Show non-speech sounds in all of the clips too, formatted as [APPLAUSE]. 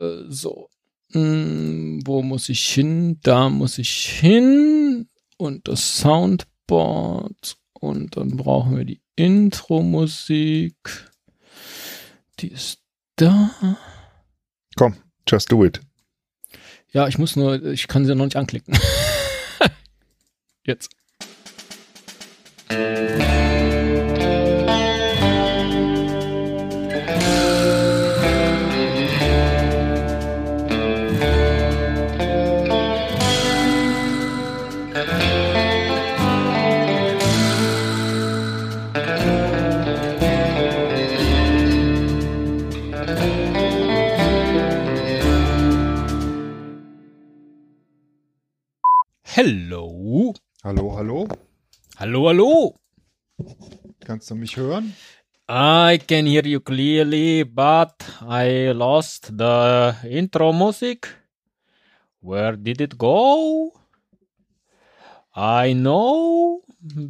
Äh, so. Hm, wo muss ich hin? Da muss ich hin. Und das Soundboard. Und dann brauchen wir die Intro-Musik. Die ist da. Komm, just do it. Ja, ich muss nur, ich kann sie noch nicht anklicken. [LAUGHS] Jetzt. Hello. Hallo, hallo. Hallo, hallo. Kannst du mich hören? I can hear you clearly, but I lost the intro music. Where did it go? I know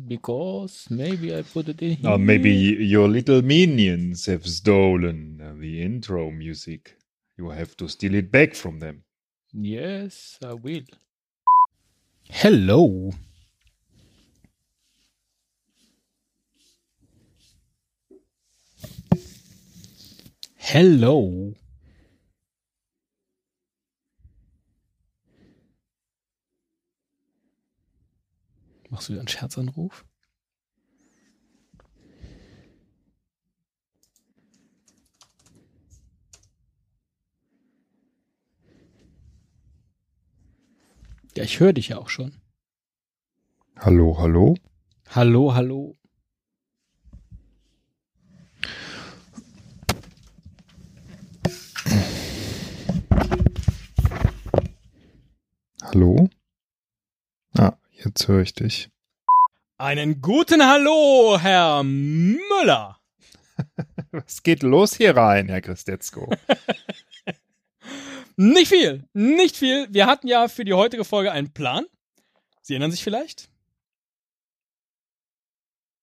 because maybe I put it in here. Uh, maybe your little minions have stolen uh, the intro music. You have to steal it back from them. Yes, I will. Hello. Hello. Machst du wieder einen Scherzanruf? Ja, ich höre dich ja auch schon. Hallo, hallo. Hallo, hallo. Hallo? Ah, jetzt höre ich dich. Einen guten Hallo, Herr Müller. [LAUGHS] Was geht los hier rein, Herr Christetzko? [LAUGHS] Nicht viel, nicht viel. Wir hatten ja für die heutige Folge einen Plan. Sie erinnern sich vielleicht?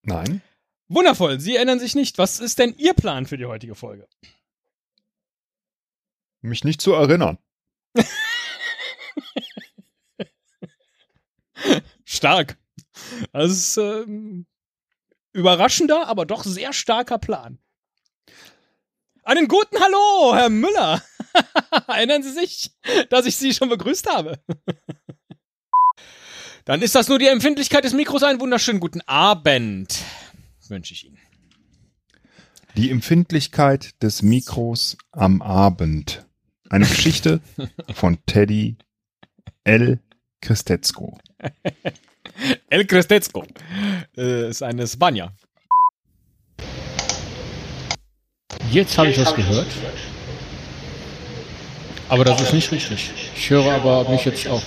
Nein. Wundervoll, Sie erinnern sich nicht. Was ist denn Ihr Plan für die heutige Folge? Mich nicht zu erinnern. [LAUGHS] Stark. Das ist ähm, überraschender, aber doch sehr starker Plan. Einen guten Hallo, Herr Müller. [LAUGHS] Erinnern Sie sich, dass ich Sie schon begrüßt habe? Dann ist das nur die Empfindlichkeit des Mikros. Einen wunderschönen guten Abend wünsche ich Ihnen. Die Empfindlichkeit des Mikros am Abend. Eine Geschichte [LAUGHS] von Teddy L. Christetzko. El Crestezco äh, ist eine Spanja. Jetzt habe ich was gehört. Aber das ist nicht richtig. Ich höre aber mich jetzt auch.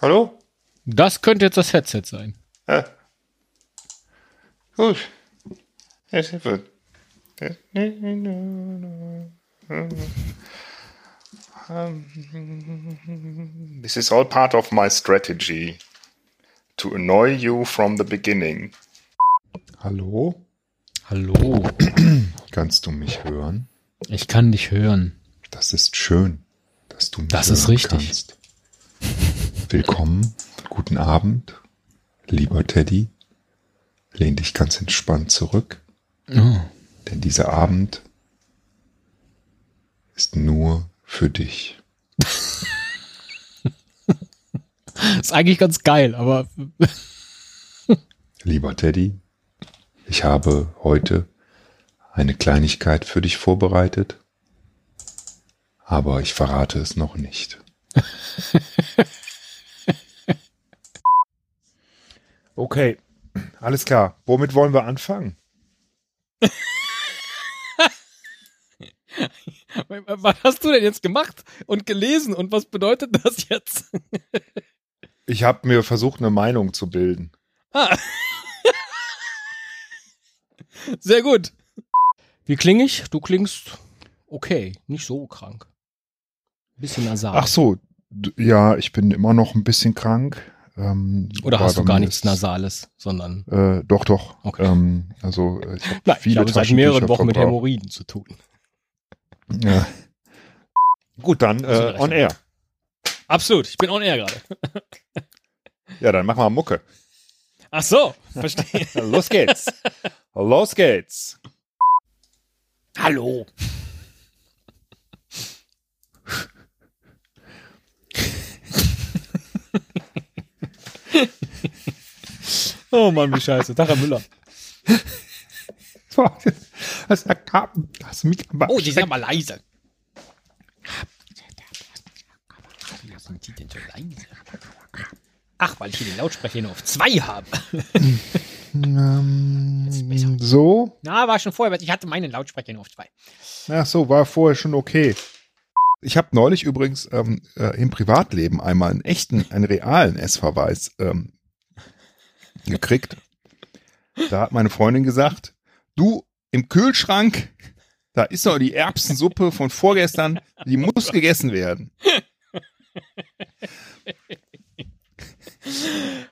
Hallo? Das könnte jetzt das Headset sein. Ja. Gut. Ja, sehr gut. This is all part of my strategy. To annoy you from the beginning. Hallo? Hallo. Kannst du mich hören? Ich kann dich hören. Das ist schön, dass du mich Das ist hören richtig. Kannst. Willkommen, guten Abend, lieber Teddy. Lehn dich ganz entspannt zurück, Oh. denn dieser Abend ist nur für dich. [LAUGHS] Ist eigentlich ganz geil, aber Lieber Teddy, ich habe heute eine Kleinigkeit für dich vorbereitet, aber ich verrate es noch nicht. [LAUGHS] Okay, alles klar. Womit wollen wir anfangen? [LAUGHS] was hast du denn jetzt gemacht und gelesen und was bedeutet das jetzt? Ich habe mir versucht, eine Meinung zu bilden. Ah. Sehr gut. Wie klinge ich? Du klingst okay, nicht so krank. Bisschen nasal. Ach so, ja, ich bin immer noch ein bisschen krank. Ähm, Oder hast du gar nichts Nasales, sondern. Äh, doch, doch. Okay. Ähm, also ich habe Nein, viele ich habe seit mehreren Wochen mit. Hämorrhoiden zu tun. Ja. Gut, dann du äh, on air. Absolut, ich bin on air gerade. Ja, dann machen wir Mucke. Ach so, verstehe. [LAUGHS] Los geht's. [LAUGHS] Los geht's. Hallo. oh Mann, wie scheiße. Herr Müller. [LAUGHS] Das hast du mich aber Oh, die sind aber leise. Wieso sind die denn so leise? Ach, weil ich hier den Lautsprecher nur auf zwei habe. [LAUGHS] ähm, so. Na, war schon vorher, weil ich hatte meinen Lautsprecher nur auf zwei. Ach so, war vorher schon okay. Ich habe neulich übrigens ähm, äh, im Privatleben einmal einen echten, einen realen S-Verweis ähm, gekriegt. Da hat meine Freundin gesagt, du im Kühlschrank, da ist noch die Erbsensuppe von vorgestern, die muss gegessen werden. [LAUGHS]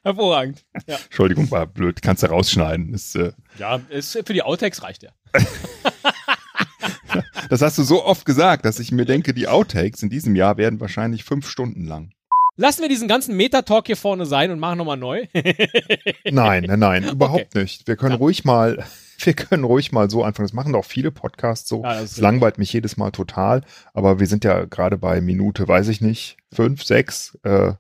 Hervorragend. Ja, Entschuldigung, war blöd, kannst du rausschneiden. Ist, äh, ja ist, für die Outtakes reicht ja. [LAUGHS] das hast du so oft gesagt, dass ich mir denke, die Outtakes in diesem Jahr werden wahrscheinlich fünf Stunden lang. Lassen wir diesen ganzen Metatalk hier vorne sein und machen nochmal neu. [LAUGHS] Nein, nein, nein, überhaupt nicht. Wir können Ja. ruhig mal, [LAUGHS] wir können ruhig mal so anfangen. Das machen doch viele Podcasts so. Ja, das langweilt mich jedes Mal total, aber wir sind ja gerade bei Minute, weiß ich nicht, fünf, sechs. Äh,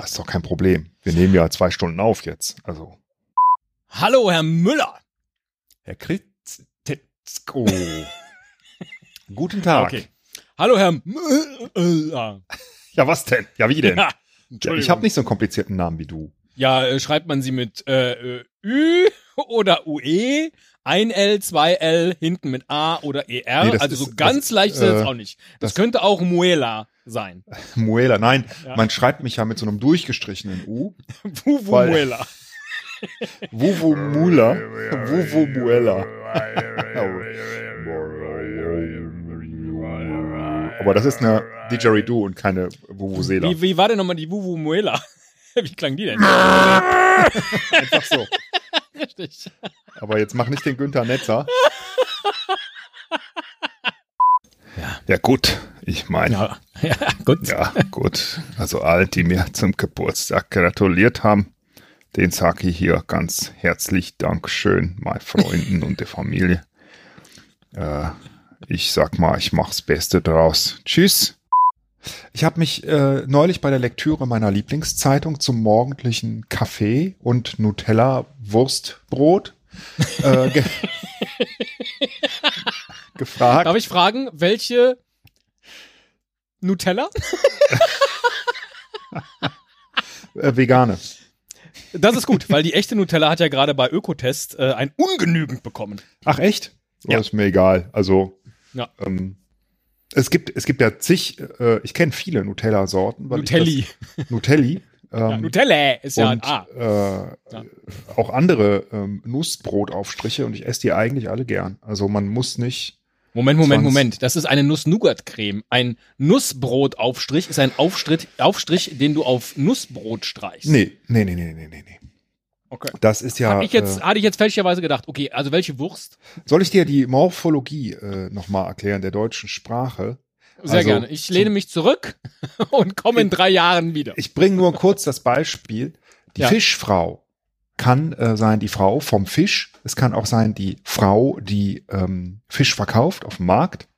Das ist doch kein Problem. Wir nehmen ja zwei Stunden auf jetzt. Also, Hallo, Herr Müller. Herr Kritzko. [LAUGHS] Guten Tag. Okay. Hallo, Herr Müller. Ja, was denn? Ja, wie denn? Ja, Ja, ich habe nicht so einen komplizierten Namen wie du. Ja, äh, schreibt man sie mit äh, Ü oder UE, ein L, zwei L, hinten mit A oder ER. Nee, also ist- so ganz das- leicht ist es äh, auch nicht. Das, das- könnte auch Muela sein. [LAUGHS] Muela. Nein, Ja. man schreibt mich ja mit so einem durchgestrichenen U. [LAUGHS] Weil- Muela. Wuvu Mula. Wuvu Muela. [LAUGHS] Aber das ist eine Didgeridoo und keine Vuvuzela. Wie, wie war denn nochmal die Wuwu Muela? Wie klang die denn? Einfach so. Richtig. Aber jetzt mach nicht den Günther Netzer. Ja, gut. Ich meine, Ja, [LAUGHS] ja gut. ja, gut. Also all die mir zum Geburtstag gratuliert haben, den sage ich hier ganz herzlich Dankeschön, meine Freunden und der Familie. Äh, ich sag mal, ich mach's Beste draus. Tschüss. Ich habe mich äh, neulich bei der Lektüre meiner Lieblingszeitung zum morgendlichen Kaffee und Nutella Wurstbrot äh, ge [LAUGHS] gefragt. Darf ich fragen, welche Nutella? Äh, vegane. Das ist gut, weil die echte Nutella hat ja gerade bei Ökotest äh, ein ungenügend bekommen. Ach echt? Oh, Ja. Ist mir egal. Also Ja. ähm, es gibt es gibt ja zig. Äh, ich kenne viele Nutella-Sorten. Nutelli. das- Nutelli. [LAUGHS] Ja, Ähm, Nutella ist ja ein und A. äh, Ja. auch andere ähm, Nussbrotaufstriche und ich esse die eigentlich alle gern. Also man muss nicht. Moment, Moment, Moment. Das ist eine Nuss-Nougat-Creme. Ein Nussbrotaufstrich ist ein Aufstrich, Aufstrich, den du auf Nussbrot streichst. Nee, nee, nee, nee, nee, nee, nee. Okay. Das ist ja. Hab ich jetzt, äh, hatte ich jetzt fälschlicherweise gedacht, okay, also welche Wurst? soll ich dir die Morphologie äh, nochmal erklären der deutschen Sprache? Sehr Also, gerne. Ich lehne mich zurück [LAUGHS] und komme in drei Jahren wieder. Ich bringe nur kurz das Beispiel. Die Ja. Fischfrau kann äh, sein die Frau vom Fisch. Es kann auch sein die Frau, die ähm, Fisch verkauft auf dem Markt.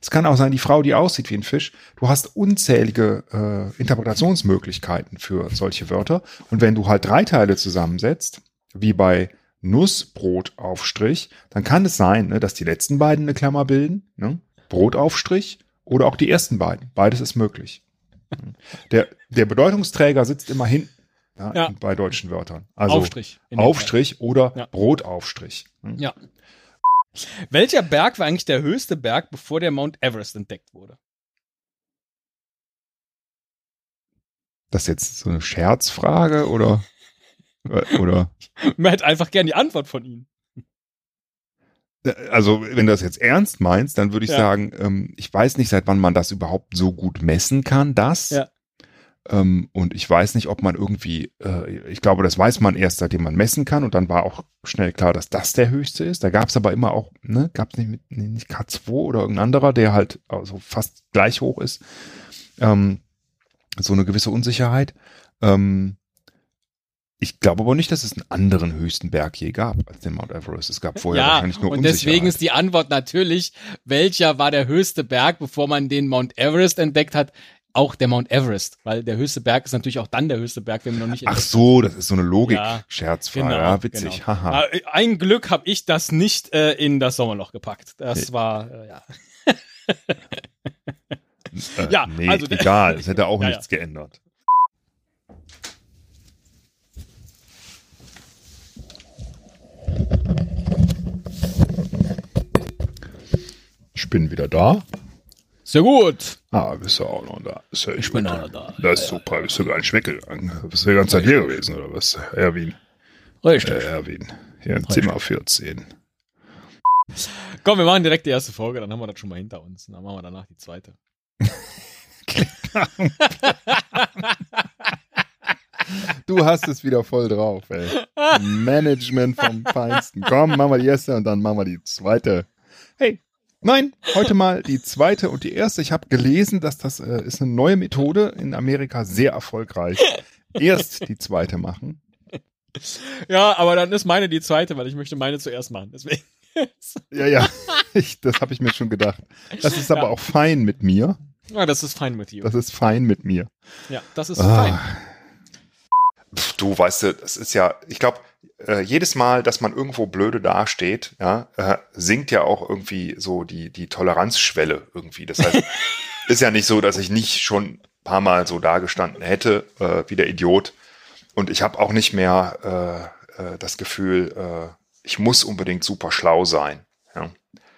Es kann auch sein die Frau, die aussieht wie ein Fisch. Du hast unzählige äh, Interpretationsmöglichkeiten für solche Wörter. Und wenn du halt drei Teile zusammensetzt, wie bei Nussbrotaufstrich, dann kann es sein, ne, dass die letzten beiden eine Klammer bilden. Ne? Brotaufstrich oder auch die ersten beiden. Beides ist möglich. Der, der Bedeutungsträger sitzt immer hinten ja, Ja. bei deutschen Wörtern. Also Aufstrich. Aufstrich oder Ja. Brotaufstrich. Hm? Ja. Welcher Berg war eigentlich der höchste Berg, bevor der Mount Everest entdeckt wurde? Das ist jetzt so eine Scherzfrage oder [LAUGHS] oder Man hätte einfach gern die Antwort von Ihnen. also wenn du das jetzt ernst meinst, dann würde ich Ja. sagen, ähm, ich weiß nicht, seit wann man das überhaupt so gut messen kann, das. Ja. Ähm, und ich weiß nicht, ob man irgendwie, äh, ich glaube, das weiß man erst, seitdem man messen kann. Und dann war auch schnell klar, dass das der höchste ist. Da gab es aber immer auch, ne, gab es nicht, mit- nee, nicht K2 oder irgendein anderer, der halt also fast gleich hoch ist. Ähm, so eine gewisse Unsicherheit. Ähm, ich glaube aber nicht, dass es einen anderen höchsten Berg je gab als den Mount Everest. Es gab vorher ja, wahrscheinlich nur und Unsicherheit. deswegen ist die Antwort natürlich, welcher war der höchste Berg, bevor man den Mount Everest entdeckt hat? Auch der Mount Everest, weil der höchste Berg ist natürlich auch dann der höchste Berg, den man noch nicht Ach so, das ist so eine Logik. Ja, Scherzfrei, Genau, ja, witzig. genau. Haha. Ein Glück habe ich das nicht äh, in das Sommerloch gepackt. Das Nee. war, äh, ja. Äh, ja, nee, also- [LAUGHS] egal, es hätte auch Ja, nichts geändert. Ich bin wieder da. Sehr gut. Ah, bist du auch noch da. Ja Ich bin auch noch da. Das ist super. Bist du gar nicht weggegangen? Bist du die ganze Zeit hier gewesen, oder was? Erwin. Richtig. Äh, Erwin. Hier im Zimmer 14. Komm, wir machen direkt die erste Folge, dann haben wir das schon mal hinter uns. Dann machen wir danach die zweite. [LAUGHS] Du hast es wieder voll drauf, ey. Management vom Feinsten. Komm, machen wir die erste und dann machen wir die zweite. Hey, nein, heute mal die zweite und die erste. Ich habe gelesen, dass das äh, ist eine neue Methode in Amerika sehr erfolgreich. Erst die zweite machen. Ja, aber dann ist meine die zweite, weil ich möchte meine zuerst machen. Deswegen. Ja, ja, ich, das habe ich mir schon gedacht. Das ist aber Ja. auch fein mit mir. Ja, das ist fein mit you. Das ist fein mit mir. Ja, das ist Ah. fein. Du weißt, du, das ist ja, ich glaube, äh, jedes Mal, dass man irgendwo blöde dasteht, ja, äh, sinkt ja auch irgendwie so die, die Toleranzschwelle irgendwie. Das heißt, [LAUGHS] ist ja nicht so, dass ich nicht schon ein paar Mal so dagestanden hätte, äh, wie der Idiot. Und ich habe auch nicht mehr äh, äh, das Gefühl, äh, ich muss unbedingt super schlau sein. Ja.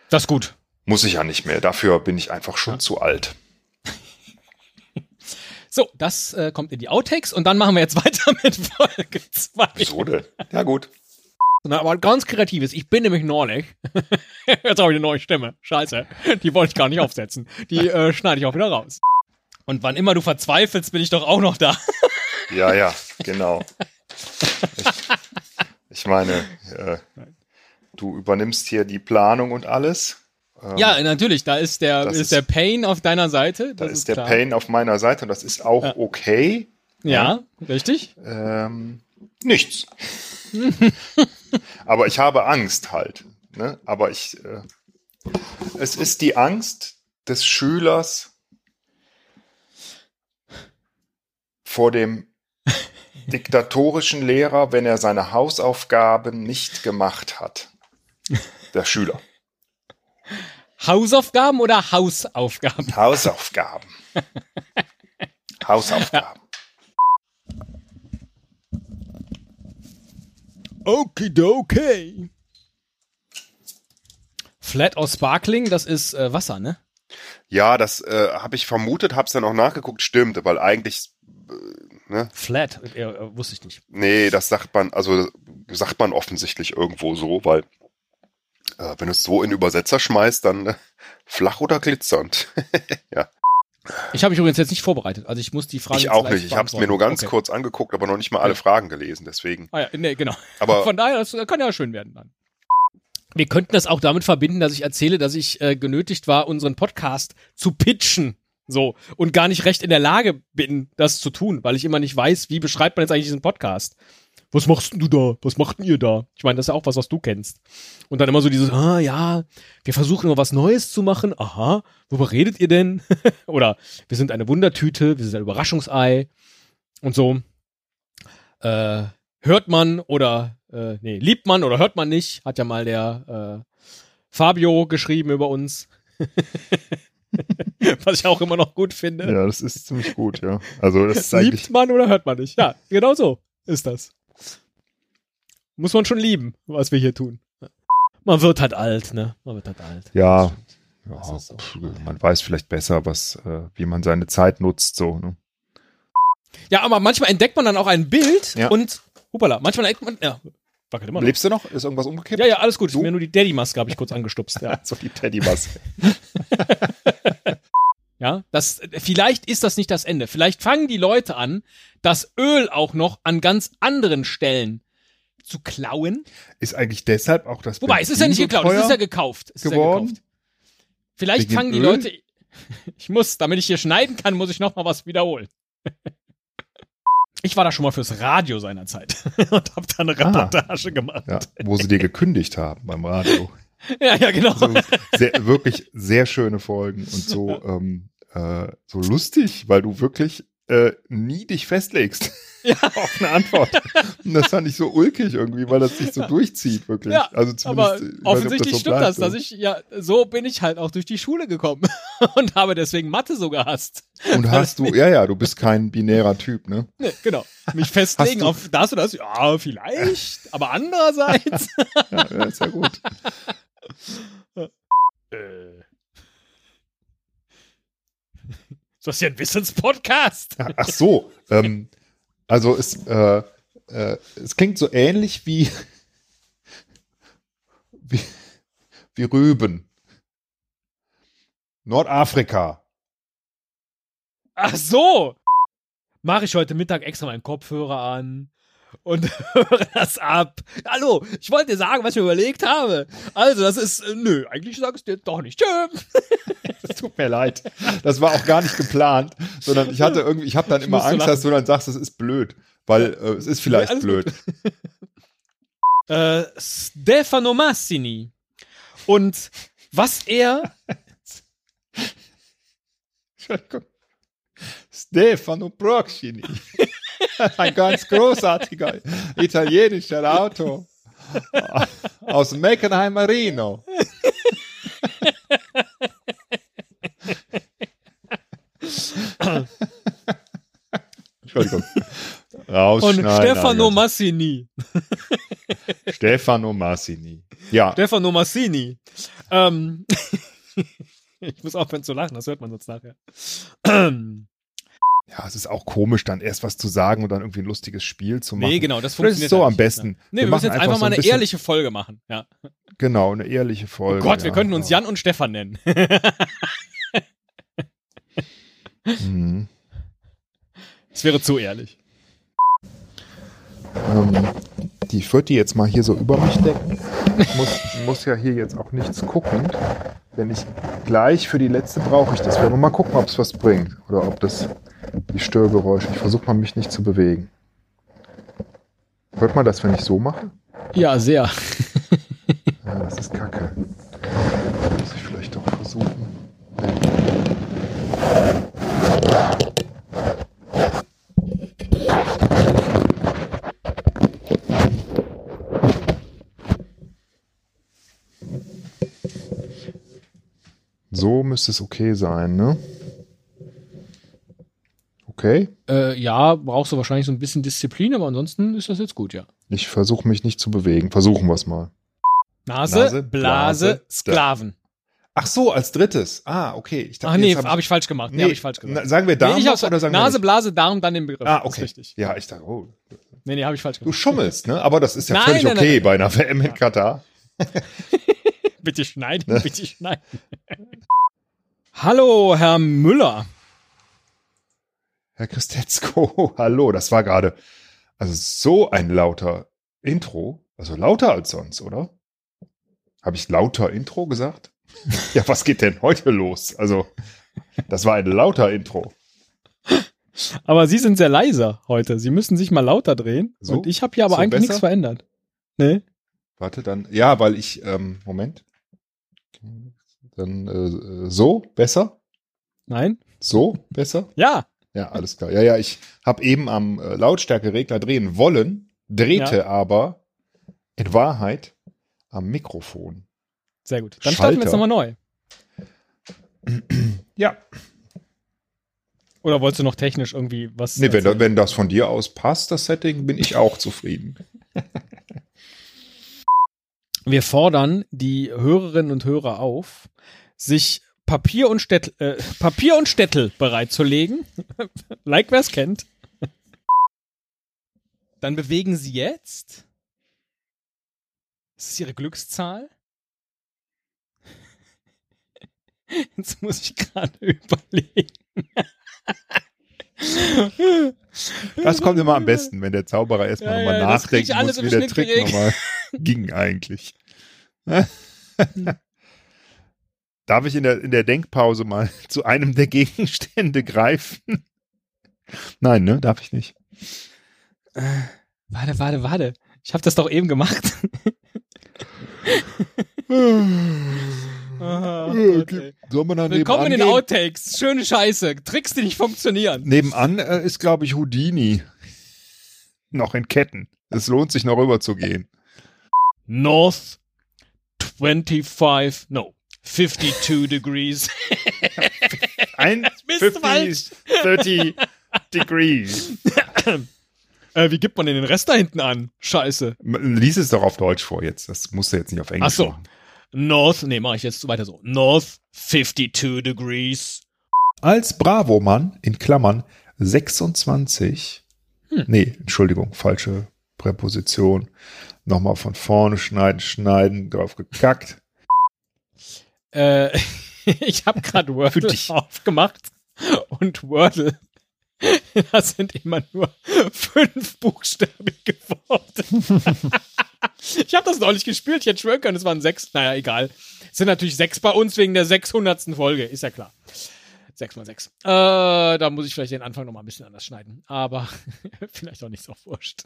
Das ist gut. Muss ich ja nicht mehr. Dafür bin ich einfach schon zu alt. So, das äh, kommt in die Outtakes und dann machen wir jetzt [LAUGHS] weiter mit Folge 2. Wieso denn? Ja, gut. Na, aber ganz kreatives. Ich bin nämlich neulich. [LAUGHS] Jetzt habe ich eine neue Stimme. Scheiße. Die wollte ich gar nicht aufsetzen. Die [LAUGHS] äh, schneide ich auch wieder raus. Und wann immer du verzweifelst, bin ich doch auch noch da. Ja, ja, genau. Ich, ich meine, äh, du übernimmst hier die Planung und alles. Ähm, Ja, natürlich. Da ist der, ist, ist- der Pain auf deiner Seite. da Das ist der klar. Pain auf meiner Seite und das ist auch Ja. okay. Ja, richtig. Ähm, nichts. [LAUGHS] Aber ich habe Angst halt. Ne? Aber ich, äh, es ist die Angst des Schülers vor dem [LAUGHS] diktatorischen Lehrer, wenn er seine Hausaufgaben nicht gemacht hat. Der Schüler. Hausaufgaben oder Hausaufgaben? Hausaufgaben. Hausaufgaben. Okidoki. Flat or Sparkling, das ist äh, Wasser, ne? Ja, das äh, habe ich vermutet, habe es dann auch nachgeguckt, stimmt, weil eigentlich, äh, ne, Flat, äh, wusste ich nicht. nee, das sagt man, also sagt man offensichtlich irgendwo so, weil äh, wenn du es so in Übersetzer schmeißt, dann äh, flach oder glitzernd. [LAUGHS] ja, Ich habe mich übrigens jetzt nicht vorbereitet. Also ich muss die Frage ich auch nicht. Ich habe es mir nur ganz Okay. kurz angeguckt, aber noch nicht mal alle Ja. Fragen gelesen, deswegen. Ah ja, nee, genau. Aber [LAUGHS] Von daher, das kann ja schön werden dann. Wir könnten das auch damit verbinden, dass ich erzähle, dass ich äh, genötigt war, unseren Podcast zu pitchen. So. Und gar nicht recht in der Lage bin, das zu tun, weil ich immer nicht weiß, wie beschreibt man jetzt eigentlich diesen Podcast. Was machst du da? Was macht ihr da? Ich meine, das ist ja auch was, was du kennst. Und dann immer so dieses, ah ja, wir versuchen immer was Neues zu machen. Aha, worüber redet ihr denn? [LAUGHS] oder wir sind eine Wundertüte, wir sind ein Überraschungsei und so. Äh, hört man oder äh, nee, liebt man oder hört man nicht, hat ja mal der äh, Fabio geschrieben über uns. [LAUGHS] Was ich auch immer noch gut finde. Ja, das ist ziemlich gut, ja. Also das ist Liebt man oder hört man nicht? Ja, genau so ist das. Muss man schon lieben, was wir hier tun. Man wird halt alt, ne? Man wird halt alt. ja, ja ist so. man weiß vielleicht besser, was, äh, wie man seine Zeit nutzt, so. Ne? Ja, aber manchmal entdeckt man dann auch ein Bild Ja. und, hupala, manchmal entdeckt man, ja, wackelt immer noch. Lebst du noch? Ist irgendwas umgekippt? Ja, ja, alles gut. Du? Mir nur die Daddy-Maske habe ich kurz angestupst. Ja. [LAUGHS] So die Teddymaske. [LAUGHS] Ja, das, vielleicht ist das nicht das Ende. Vielleicht fangen die Leute an, das Öl auch noch an ganz anderen Stellen zu klauen. Ist eigentlich deshalb auch das Wobei, es ist ja nicht Benzin geklaut, es ist ja gekauft. Es ist ja geworden? gekauft. Vielleicht fangen die Öl? Leute. [LAUGHS] Ich muss, damit ich hier schneiden kann, muss ich noch mal was wiederholen. [LAUGHS] Ich war da schon mal fürs Radio seinerzeit [LAUGHS] und habe da eine Ah. Reportage gemacht. Ja, wo sie dir gekündigt haben beim Radio. Ja, ja, genau. So, sehr, wirklich sehr schöne Folgen und so, ähm, äh, so lustig, weil du wirklich äh, nie dich festlegst [LAUGHS] Ja. [LAUGHS] auf eine Antwort. Und das fand ich so ulkig irgendwie, weil das sich so durchzieht, wirklich. Ja, also Aber zumindest, nicht, ob offensichtlich so stimmt das, dass ich, ja, so bin ich halt auch durch die Schule gekommen [LAUGHS] und habe deswegen Mathe so gehasst. Und hast du, ja, ja, du bist kein binärer Typ, ne? Nee, genau. Mich festlegen auf das oder das, ja, vielleicht, aber andererseits. Ja, ja ist ja gut. äh. Ist das hier ein Wissenspodcast? Ach so, ähm, also es, äh, äh, es klingt so ähnlich wie, [LAUGHS] wie, wie Rüben. Nordafrika. Ach so. Mache ich heute Mittag extra meinen Kopfhörer an und [LAUGHS] höre das ab. Hallo, ich wollte dir sagen, was ich mir überlegt habe. Also, das ist, äh, nö, eigentlich sag ich dir doch nicht. [LAUGHS] Es tut mir leid. Das war auch gar nicht geplant, sondern ich hatte irgendwie, ich habe dann Ich immer Angst, dass du dann sagst, das ist blöd, weil äh, es ist vielleicht alles blöd. [LAUGHS] Äh, Stefano Massini. Und was er. Stefano Proxini. [LAUGHS] Ein ganz großartiger italienischer Autor aus Meckenheimer Rino. Entschuldigung. und. Stefano Alter. Massini. Stefano Massini. Ja, Stefano Massini. Ähm, [LAUGHS] ich muss aufhören zu lachen, das hört man sonst nachher. Ja, es ist auch komisch, dann erst was zu sagen und dann irgendwie ein lustiges Spiel zu machen. nee, genau, das Das funktioniert ist so ja am nicht. besten. Nee, wir, Wir müssen jetzt einfach einfach so mal ein eine bisschen- ehrliche Folge machen. Ja. Genau, eine ehrliche Oh Folge. Gott, wir ja. könnten uns Jan und Stefan nennen. [LAUGHS] Mhm. Das wäre zu ehrlich. Ähm, die, die jetzt mal hier so über mich decken. Ich muss, muss ja hier jetzt auch nichts gucken. Wenn ich gleich für die letzte brauche ich das. Wir wollen mal gucken, ob es was bringt. Oder ob das die Störgeräusche. Ich versuche mal mich nicht zu bewegen. Hört man das, wenn ich so mache? Ja, sehr. Ja, das ist kacke. Muss ich vielleicht doch versuchen. So müsste es okay sein, ne? Okay. Äh, ja, brauchst du wahrscheinlich so ein bisschen Disziplin, aber ansonsten ist das jetzt gut, ja. Ich versuche mich nicht zu bewegen. Versuchen wir es mal. Nase, Nase, Blase, Blase, Sklaven. Ach so, als drittes. Ah, okay. Ich Ach nee, habe ich falsch gemacht. Nee, habe ich falsch na, gesagt. sagen wir Darm nee, hab's, oder sagen Nase, wir? Blase, Darm, dann den Begriff. Ah, okay. Richtig. Ja, ich dachte, oh, Nee, nee, habe ich falsch du gemacht. schummelst, ne? Aber das ist ja Nein, völlig nein, okay nein, bei einer WM in Katar. [LAUGHS] Bitte schneiden, Ne? bitte schneiden. [LAUGHS] Hallo, Herr Müller. Herr Christetzko, [LAUGHS] hallo, das war gerade also so ein lauter Intro, also lauter als sonst, oder? Habe ich lauter Intro gesagt? [LAUGHS] ja, was geht denn heute los? Also, das war ein lauter Intro. Aber Sie sind sehr leiser heute. Sie müssen sich mal lauter drehen. So? Und ich habe hier aber So eigentlich besser? nichts verändert. Nee? Warte, dann, ja, weil ich, ähm, Moment. Dann äh, so, besser? Nein? So, besser? Ja. Ja, alles klar. Ja, ja, ich habe eben am äh, Lautstärkeregler drehen wollen, drehte Ja. aber in Wahrheit am Mikrofon. Sehr gut. Dann starten wir jetzt Schalter. nochmal neu. [CLEARS THROAT] Ja. Oder wolltest du noch technisch irgendwie was? Nee, wenn, wenn das von dir aus passt, das Setting, bin ich auch zufrieden. [LAUGHS] Wir fordern die Hörerinnen und Hörer auf, sich Papier und Städtel, äh, Papier und Städtel bereitzulegen. [LAUGHS] like wer es kennt. Dann bewegen Sie jetzt. Ist es Ihre Glückszahl? [LAUGHS] Jetzt muss ich gerade [LAUGHS] überlegen. Das kommt immer am besten, wenn der Zauberer erstmal Ja, nochmal ja, das alles muss, wie der Trick nochmal ging eigentlich. Darf ich in der, in der Denkpause mal [LAUGHS] zu einem der Gegenstände greifen? Nein, ne? Darf ich nicht. Warte, warte, warte. Ich habe das doch eben gemacht. [LAUGHS] Ah, okay. Soll man dann Willkommen in den gehen? Outtakes. Schöne Scheiße. Tricks, die nicht funktionieren. Nebenan äh, ist, glaube ich, Houdini. Noch in Ketten. Es lohnt sich noch rüber zu gehen. North 25, no, 52 degrees. [LAUGHS] Ein bist 50, falsch. 30 degrees. Äh, wie gibt man denn den Rest da hinten an? Scheiße. Lies es doch auf Deutsch vor jetzt. Das musst du jetzt nicht auf Englisch Ach so. machen. North, nee, mache ich jetzt weiter so. North 52 degrees. Als Bravo-Mann, in Klammern 26, Hm. nee, Entschuldigung, falsche Präposition. Nochmal von vorne schneiden, schneiden, drauf gekackt. Äh, [LAUGHS] ich habe gerade Wordle aufgemacht und Wordle. [LAUGHS] Das sind immer nur fünf buchstabige Worte. [LAUGHS] ich habe das neulich gespielt, ich hätte schwören können, es waren sechs. Naja, egal. Es sind natürlich sechs bei uns wegen der 600. Folge, ist ja klar. Sechs mal sechs. Äh, da muss ich vielleicht den Anfang noch mal ein bisschen anders schneiden. Aber vielleicht auch nicht so wurscht.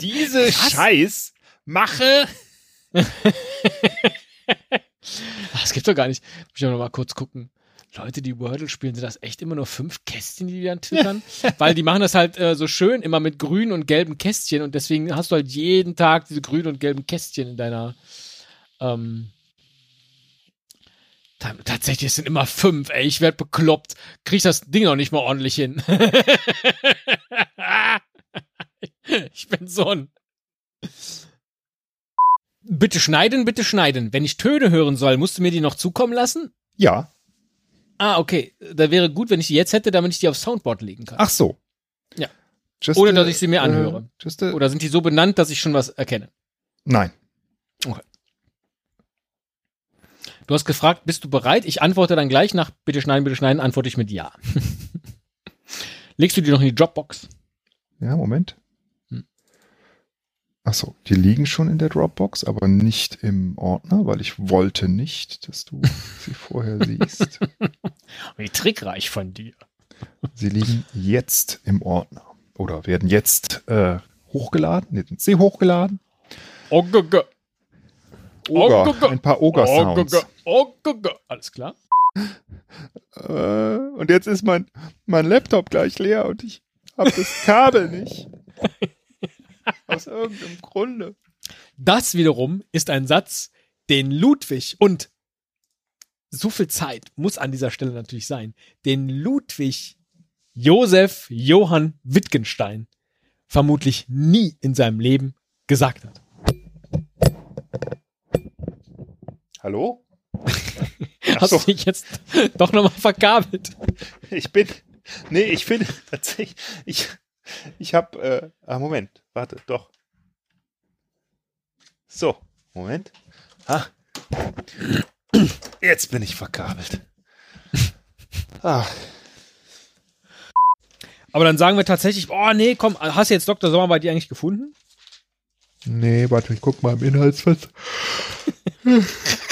Diese Krass. Scheiß mache. Das gibt's doch gar nicht. Muss ich noch mal kurz gucken. Leute, die Wordle spielen, sind das echt immer nur fünf Kästchen, die die dann twittern? Weil die machen das halt äh, so schön immer mit grünen und gelben Kästchen und deswegen hast du halt jeden Tag diese grünen und gelben Kästchen in deiner. Ähm, ta- tatsächlich, es sind immer fünf, ey. Ich werd bekloppt. Krieg ich das Ding noch nicht mal ordentlich hin. [LAUGHS] ich bin so ein. Bitte schneiden, bitte schneiden. Wenn ich Töne hören soll, musst du mir die noch zukommen lassen? Ja. Ah, okay. Da wäre gut, wenn ich die jetzt hätte, damit ich die aufs Soundboard legen kann. Ach so. Ja. Just Ohne, a- dass ich sie mir äh, anhöre. a- Oder sind die so benannt, dass ich schon was erkenne? Nein. Du hast gefragt, bist du bereit? Ich antworte dann gleich nach bitte schneiden, bitte schneiden, antworte ich mit ja. [LAUGHS] Legst du die noch in die Dropbox? Ja, Moment. Hm. Ach so, die liegen schon in der Dropbox, aber nicht im Ordner, weil ich wollte nicht, dass du sie [LAUGHS] vorher siehst. Wie trickreich von dir. Sie liegen jetzt im Ordner oder werden jetzt äh, hochgeladen. Sind sie hochgeladen. Oh, -g. Oger, Oh, ein paar Oger-Sounds. Oh, g -g. Alles klar. Äh, und jetzt ist mein, mein Laptop gleich leer und ich habe das Kabel nicht. [LAUGHS] Aus irgendeinem Grunde. Das wiederum ist ein Satz, den Ludwig und so viel Zeit muss an dieser Stelle natürlich sein, den Ludwig Josef Johann Wittgenstein vermutlich nie in seinem Leben gesagt hat. Hallo? [LAUGHS] Hast so. du dich jetzt doch nochmal verkabelt? Ich bin, nee, ich bin tatsächlich, ich, ich habe, äh, ah, Moment, warte, doch. So, Moment. Ah. Jetzt bin ich verkabelt. Ah, Aber dann sagen wir tatsächlich, oh nee, komm, hast du jetzt Dr. Sommer bei dir eigentlich gefunden? nee, warte, ich guck mal im Inhaltsverzeichnis. [LAUGHS]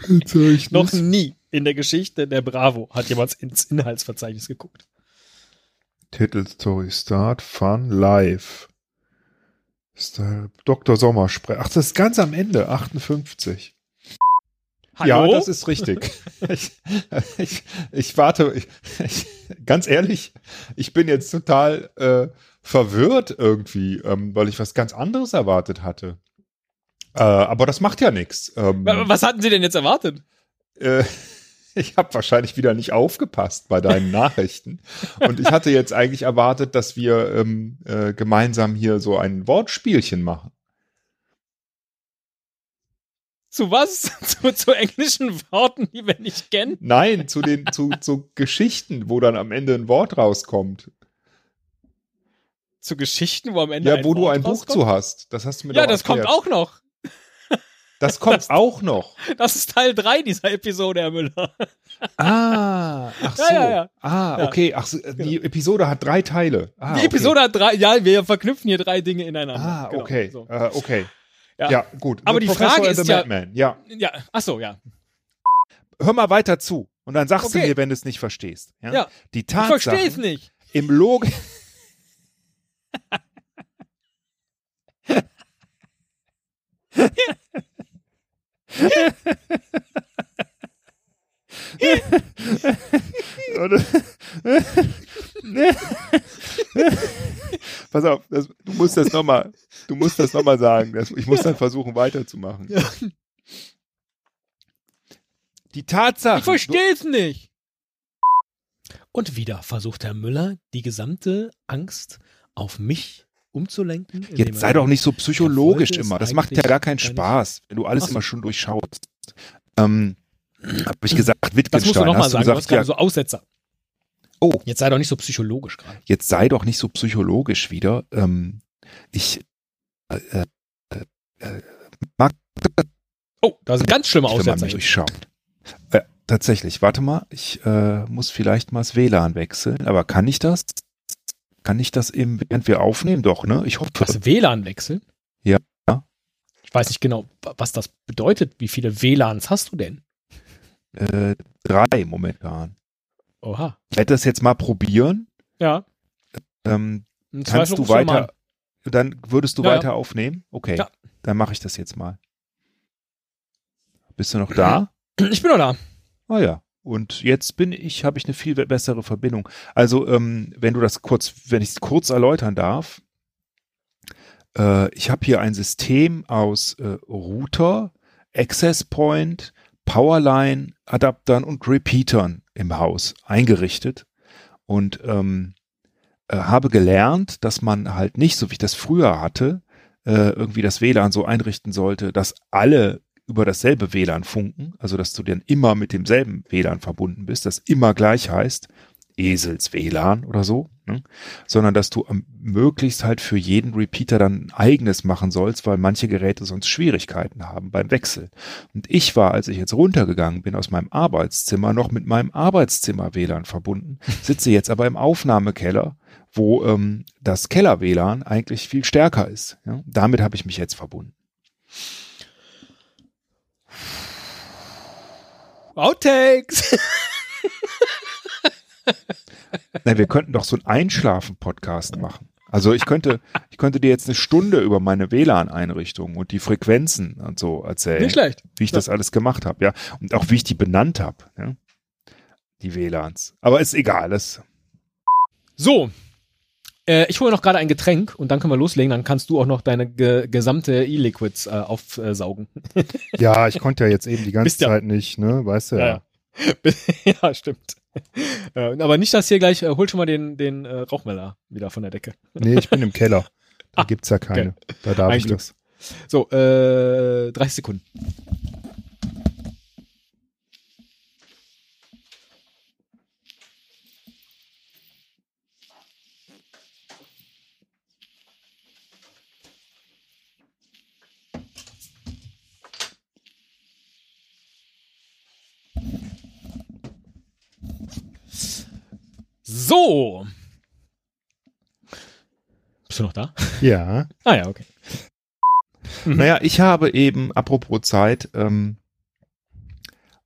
Verzeichnis. Noch nie in der Geschichte der Bravo hat jemand ins Inhaltsverzeichnis geguckt. Titel Story Start Fun Live. Style, Dr. Sommer spricht. Ach, das ist ganz am Ende, 58. Ja, das ist richtig. [LAUGHS] ich, ich, ich warte, ich, ich, ganz ehrlich, ich bin jetzt total äh, verwirrt irgendwie, ähm, weil ich was ganz anderes erwartet hatte. Äh, aber das macht ja nichts. Ähm, Wa- Was hatten Sie denn jetzt erwartet? äh, [LAUGHS] ich habe wahrscheinlich wieder nicht aufgepasst bei deinen [LAUGHS] Nachrichten. Und ich hatte jetzt eigentlich erwartet, dass wir ähm, äh, gemeinsam hier so ein Wortspielchen machen. Zu was? [LAUGHS] Zu, zu englischen Worten, die wir nicht kennen? Nein, zu den zu, zu Geschichten, wo dann am Ende ein Wort rauskommt. Zu Geschichten, wo am Ende Ja, ein wo du Wort ein Buch rauskommt? zu hast. Das hast du mir Ja, das kommt erklärt. auch noch. Das kommt auch noch. Das ist Teil 3 dieser Episode, Herr Müller. Ah, ach so. [LAUGHS] Ja, ja, ja. Ah, Ja. okay. Ach so, die Episode hat drei Teile. Ah, Die okay. Episode hat drei, ja, wir verknüpfen hier drei Dinge ineinander. Ah, Genau, okay. so. Äh, okay. Ja. Ja. gut. Aber The die Professor Frage ist ja- Madman. Ja. Ja, ach so, ja. Hör mal weiter zu. Und dann sagst Okay. du mir, wenn du es nicht verstehst. Ja. Ja. Die Ich verstehe es Tatsachen nicht. im Log. Und- [LAUGHS] [LAUGHS] Pass auf, das, du musst das nochmal, du musst das nochmal sagen. Das, ich muss dann versuchen weiterzumachen. Die Tatsache. Ich verstehe es nicht. Und wieder versucht Herr Müller, die gesamte Angst auf mich umzulenken. Jetzt sei doch nicht so psychologisch Er immer. Das macht ja gar keinen. Spaß, wenn du alles so. immer schon durchschaust. Ähm, hab ich gesagt, Das Wittgenstein. musst du nochmal sagen, du hast gesagt, gerade ja, so Aussetzer. Oh. Jetzt sei doch nicht so psychologisch gerade. jetzt sei doch nicht so psychologisch wieder. Ähm, ich äh, äh, äh, mag Oh, da sind ganz schlimme wenn man Aussetzer. mich jetzt. durchschaut. Äh, tatsächlich, warte mal, ich äh, muss vielleicht mal das WLAN wechseln, aber kann ich das? Kann ich das eben, während wir aufnehmen? Doch, ne? Ich hoffe. Was, WLAN wechseln? Ja. Ich weiß nicht genau, wa- was das bedeutet. Wie viele WLANs hast du denn? Äh, drei momentan. Oha. Ich werde das jetzt mal probieren. Ja. Ähm, Kannst du weiter, dann würdest du Ja, ja. weiter aufnehmen? Okay, Ja. dann mache ich das jetzt mal. Bist du noch da? Ich bin noch da. Ah ja. Und jetzt bin ich, habe ich eine viel bessere Verbindung. Also, ähm, wenn du das kurz, wenn ich es kurz erläutern darf, äh, ich habe hier ein System aus äh, Router, Access Point, Powerline, Adaptern und Repeatern im Haus eingerichtet und ähm, äh, habe gelernt, dass man halt nicht, so wie ich das früher hatte, äh, irgendwie das WLAN so einrichten sollte, dass alle über dasselbe WLAN funken, also dass du dann immer mit demselben WLAN verbunden bist, das immer gleich heißt, Esels WLAN oder so, ne? sondern dass du möglichst halt für jeden Repeater dann ein eigenes machen sollst, weil manche Geräte sonst Schwierigkeiten haben beim Wechsel. Und ich war, als ich jetzt runtergegangen bin aus meinem Arbeitszimmer, noch mit meinem Arbeitszimmer WLAN verbunden, [LAUGHS] sitze jetzt aber im Aufnahmekeller, wo ähm, das Keller WLAN eigentlich viel stärker ist. Ja? Damit habe ich mich jetzt verbunden. Outtakes. [LAUGHS] Nein, wir könnten doch so einen Einschlafen-Podcast machen. Also ich könnte, ich könnte dir jetzt eine Stunde über meine WLAN-Einrichtung und die Frequenzen und so erzählen, Nicht schlecht. wie ich das alles gemacht habe, ja. Und auch wie ich die benannt habe, ja. Die WLANs. Aber ist egal, das. So. Äh, ich hole noch gerade ein Getränk und dann können wir loslegen. Dann kannst du auch noch deine ge gesamte E-Liquids äh, aufsaugen. [LAUGHS] Ja, ich konnte ja jetzt eben die ganze Bist ja- Zeit nicht, ne, weißt du Ja, [LAUGHS] ja, stimmt. Äh, aber nicht, dass hier gleich, äh, hol schon mal den, den äh, Rauchmelder wieder von der Decke. Nee, ich bin im Keller. [LAUGHS] Da Ah, gibt's ja keine. Da darf Ein ich Glück. das. So, äh, 30 Sekunden. So. Bist du noch da? Ja. [LAUGHS] Ah ja, okay. Mhm. Naja, ich habe eben, apropos Zeit, ähm,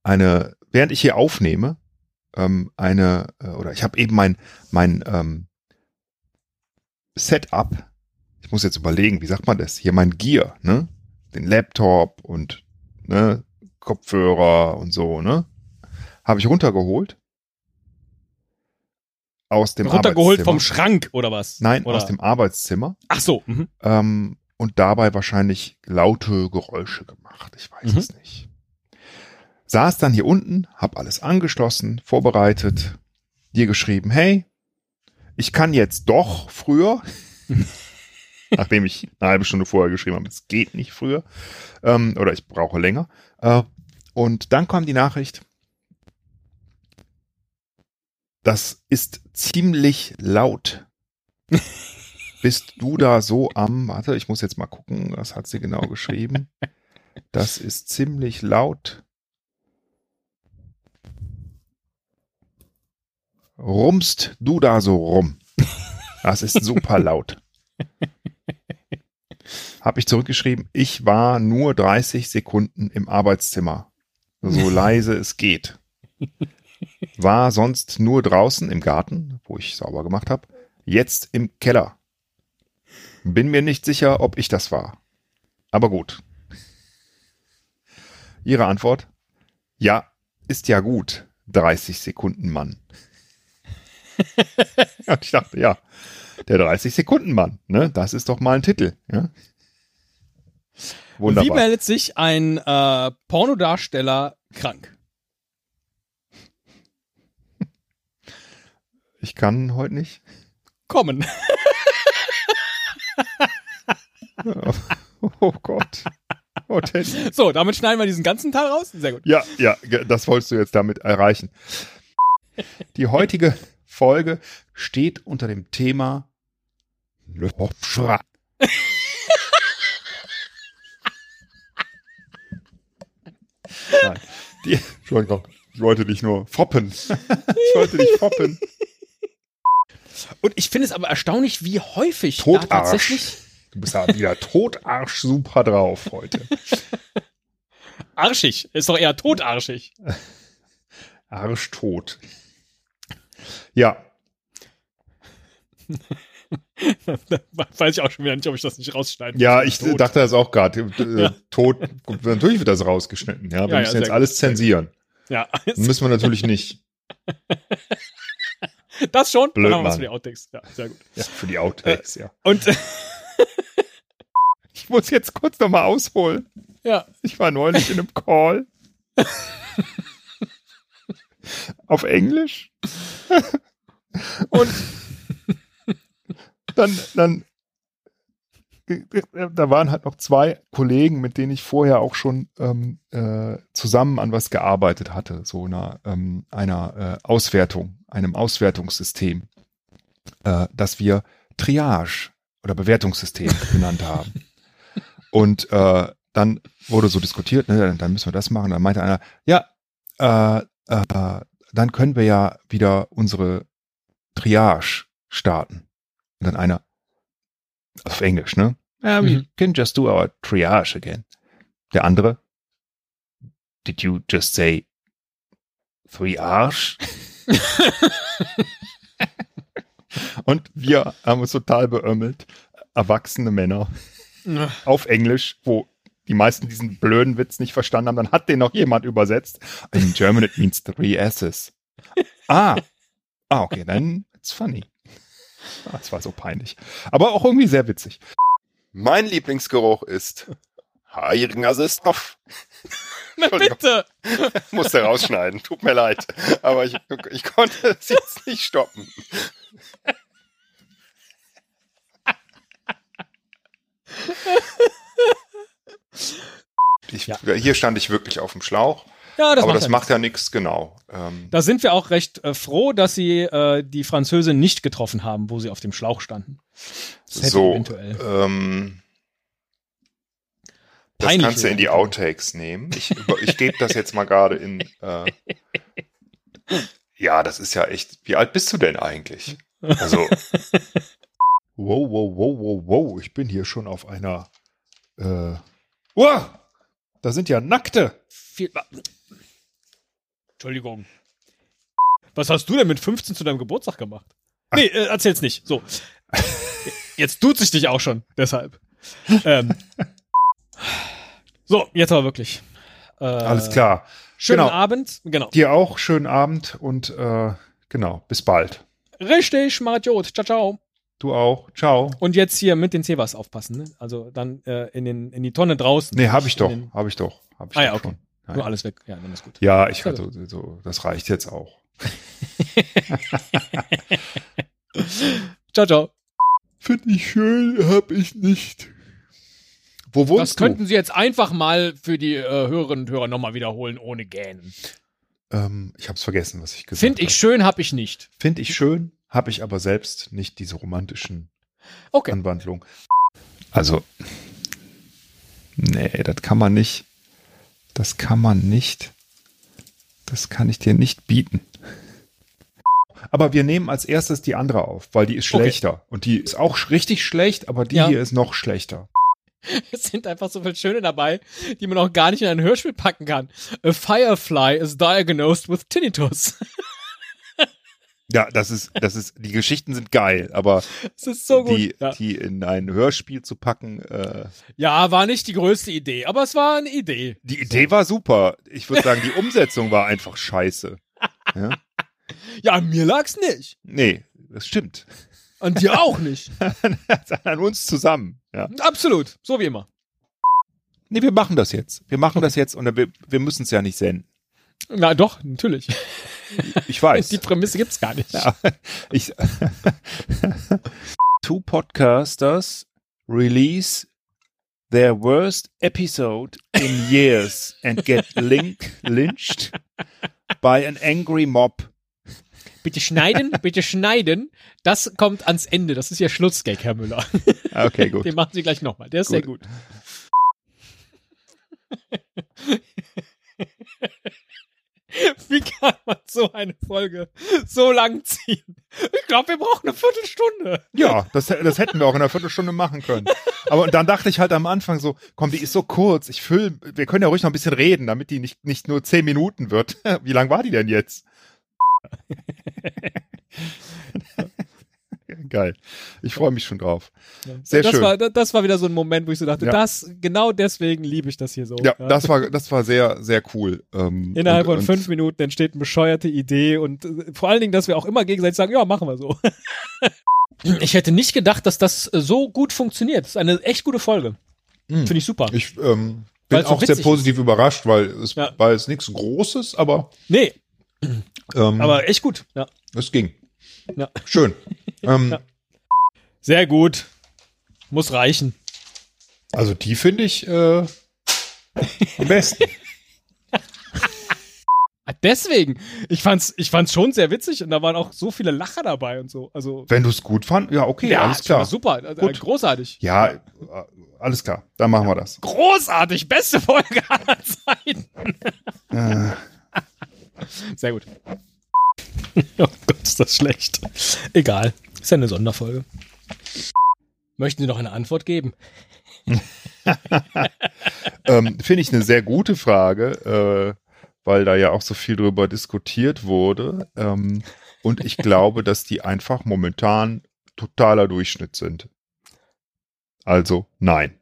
eine, während ich hier aufnehme, ähm, eine, äh, oder ich habe eben mein, mein ähm, Setup, ich muss jetzt überlegen, wie sagt man das? Hier mein Gear, ne? Den Laptop und ne, Kopfhörer und so, ne? Habe ich runtergeholt. Aus dem Runtergeholt vom. Schrank oder was? Nein, oder? aus dem Arbeitszimmer. Ach so. Mhm. ähm, und dabei wahrscheinlich laute Geräusche gemacht. Ich weiß Mhm. es nicht. Saß dann hier unten, hab alles angeschlossen, vorbereitet, dir geschrieben, hey, ich kann jetzt doch früher, [LAUGHS] nachdem ich eine halbe Stunde vorher geschrieben habe, es geht nicht früher, ähm, oder ich brauche länger. Äh, und dann kam die Nachricht, das ist ziemlich laut. Bist du da so am, warte, ich muss jetzt mal gucken, was hat sie genau geschrieben? Das ist ziemlich laut. Rumst du da so rum? Das ist super laut. Habe ich zurückgeschrieben, ich war nur 30 Sekunden im Arbeitszimmer. So leise es geht. War sonst nur draußen im Garten, wo ich sauber gemacht habe. Jetzt im Keller. Bin mir nicht sicher, ob ich das war. Aber gut. Ihre Antwort? Ja, ist ja gut. 30 Sekunden Mann. [LAUGHS] ja, ich dachte, ja, der 30 Sekunden Mann, ne? Das ist doch mal ein Titel, ja? Wunderbar. Wie meldet sich ein äh, Pornodarsteller krank? Ich kann heute nicht. Kommen. [LAUGHS] oh Gott. Oh, so, damit schneiden wir diesen ganzen Teil raus. Sehr gut. Ja, ja, das wolltest du jetzt damit erreichen. Die heutige Folge steht unter dem Thema Le. [LAUGHS] Nein, die, Entschuldigung, ich wollte dich nur foppen. ich wollte dich foppen. Und ich finde es aber erstaunlich, wie häufig Totarsch. da tatsächlich. Du bist ja wieder totarsch super drauf heute. [LAUGHS] Arschig. Ist doch eher totarschig. Arschtot. Ja. [LAUGHS] Weiß ich auch schon wieder nicht, ob ich das nicht rausschneiden Ja, ich tot. dachte das auch gerade. Äh, [LAUGHS] ja. Tot, natürlich wird das rausgeschnitten. Ja, wir ja, müssen ja, jetzt alles gut. zensieren. Ja. Müssen wir natürlich nicht. [LAUGHS] Das schon? Blöd, Dann machen für die Outtakes. Ja, sehr gut. Ja, für die Outtakes, äh, ja. Und [LAUGHS] ich muss jetzt kurz nochmal ausholen. Ja. Ich war neulich in einem Call. Auf Englisch. [LAUGHS] Und dann, dann, [LAUGHS] da waren halt noch zwei Kollegen, mit denen ich vorher auch schon ähm, äh, zusammen an was gearbeitet hatte, so einer, ähm, einer äh, Auswertung, einem Auswertungssystem, äh, das wir Triage oder Bewertungssystem [LAUGHS] genannt haben. Und äh, dann wurde so diskutiert, ne, dann müssen wir das machen. Dann meinte einer, ja, äh, äh, dann können wir ja wieder unsere Triage starten. Und dann einer, auf Englisch, ne? Um, mhm. You can just do our triage again. Der andere, did you just say triage? [LAUGHS] Und wir haben uns total beömmelt. Erwachsene Männer auf Englisch, wo die meisten diesen blöden Witz nicht verstanden haben, dann hat den noch jemand übersetzt. In German it means three S's. Ah. Ah, okay, then it's funny. [LAUGHS] Das war so peinlich. Aber auch irgendwie sehr witzig. Mein Lieblingsgeruch ist Haariger Sistoff. [LAUGHS] Na bitte! [LAUGHS] Musste rausschneiden, tut mir leid. Aber ich, ich konnte es jetzt nicht stoppen. Ich, ja. Hier stand ich wirklich auf dem Schlauch. Ja, das aber macht das ja macht ja nichts, genau. Ähm, da sind wir auch recht äh, froh, dass sie äh, die Französin nicht getroffen haben, wo sie auf dem Schlauch standen. so, eventuell. Ähm, das Peinlich kannst du in die Outtakes nehmen. Ich, ich gebe das jetzt mal gerade in. Äh, ja, das ist ja echt. Wie alt bist du denn eigentlich? Also. Wow, wow, wow, wow, wow. Ich bin hier schon auf einer. Äh, wow! Da sind ja Nackte. Viel, Entschuldigung. Was hast du denn mit 15 zu deinem Geburtstag gemacht? Nee, äh, erzähl's nicht. So. Jetzt tut sich dich auch schon, deshalb. Ähm. So, jetzt aber wirklich. Äh, Alles klar. Schönen genau. Abend. Genau. Dir auch schönen Abend und äh, genau, bis bald. Richtig, Marjot. Ciao, ciao. Du auch. Ciao. Und jetzt hier mit den Zebras aufpassen, ne? Also dann äh, in, den, in die Tonne draußen. Nee, hab ich doch. Hab ich doch. Hab ich ah doch ja, okay. Schon. Nein. Nur alles weg. Ja, dann ist gut. Ja, ich hatte so, so, das reicht jetzt auch. [LAUGHS] ciao, ciao. Finde ich schön, hab ich nicht. Wo wohnst das du? könnten Sie jetzt einfach mal für die äh, Hörerinnen und Hörer nochmal wiederholen, ohne Gähnen. Ähm, ich hab's vergessen, was ich gesagt habe. Finde ich schön, hab ich nicht. Finde ich schön, habe ich aber selbst nicht diese romantischen okay. Anwandlungen. Also, Nee, das kann man nicht. Das kann man nicht. Das kann ich dir nicht bieten. Aber wir nehmen als erstes die andere auf, weil die ist Okay. schlechter. Und die ist auch richtig schlecht, aber die Ja. hier ist noch schlechter. [LAUGHS] Es sind einfach so viele Schöne dabei, die man auch gar nicht in ein Hörspiel packen kann. A firefly is diagnosed with tinnitus. [LAUGHS] Ja, das ist, das ist, die Geschichten sind geil, aber so gut. die, ja. die in ein Hörspiel zu packen, äh, ja, war nicht die größte Idee, aber es war eine Idee. die Idee war super. Ich würde sagen, die [LAUGHS] Umsetzung war einfach scheiße. Ja? Ja, an mir lag's nicht. Nee, das stimmt. An dir auch nicht. [LAUGHS] An uns zusammen. Ja. Absolut. So wie immer. Nee, wir machen das jetzt. Wir machen das jetzt und wir, wir müssen es ja nicht senden. Na doch, natürlich. [LAUGHS] Ich weiß. Die Prämisse gibt's gar nicht. Ja, [LAUGHS] ich, two podcasters release their worst episode in years and get link, lynched by an angry mob. Bitte schneiden, bitte schneiden. Das kommt ans Ende. Das ist ja Schlussgag, Herr Müller. Okay, gut. Den machen Sie gleich nochmal. Der ist sehr gut. [LAUGHS] Wie kann man so eine Folge so lang ziehen? Ich glaube, wir brauchen eine Viertelstunde. Ja, das, das hätten wir auch in einer Viertelstunde machen können. Aber dann dachte ich halt am Anfang so, komm, die ist so kurz. Ich füll, wir können ja ruhig noch ein bisschen reden, damit die nicht, nicht nur zehn Minuten wird. [LAUGHS] Wie lang war die denn jetzt? [LAUGHS] Geil. Ich freue mich schon drauf. Sehr das schön. War, das war wieder so ein Moment, wo ich so dachte, Ja. das, genau deswegen liebe ich das hier so. Ja, das war, das war sehr, sehr cool. Ähm, Innerhalb und, von fünf Minuten entsteht eine bescheuerte Idee und äh, vor allen Dingen, dass wir auch immer gegenseitig sagen, ja, machen wir so. [LAUGHS] Ich hätte nicht gedacht, dass das äh, so gut funktioniert. Das ist eine echt gute Folge. Mhm. Finde ich super. Ich ähm, bin Weil's so auch sehr witzig positiv überrascht, weil es Ja. war jetzt nichts Großes, aber, Nee, ähm, aber echt gut. Ja. es ging. Ja. Schön. [LAUGHS] Ähm, Ja. Sehr gut. Muss reichen. Also die finde ich äh, am besten. [LAUGHS] Ah, Deswegen, ich fand's, ich fand's schon sehr witzig und da waren auch so viele Lacher dabei und so. Also, Wenn du es gut fand, ja, okay, alles ich fand klar. super. Äh, Gut. Großartig. Ja, äh, alles klar. Dann machen wir das. Großartig. Beste Folge aller Zeiten. Äh, Sehr gut. [LAUGHS] oh Gott, ist das schlecht. Egal. Ist ja eine Sonderfolge. Möchten Sie noch eine Antwort geben? [LAUGHS] ähm, Finde ich eine sehr gute Frage, äh, weil da ja auch so viel drüber diskutiert wurde. Ähm, und ich glaube, dass die einfach momentan totaler Durchschnitt sind. Also nein.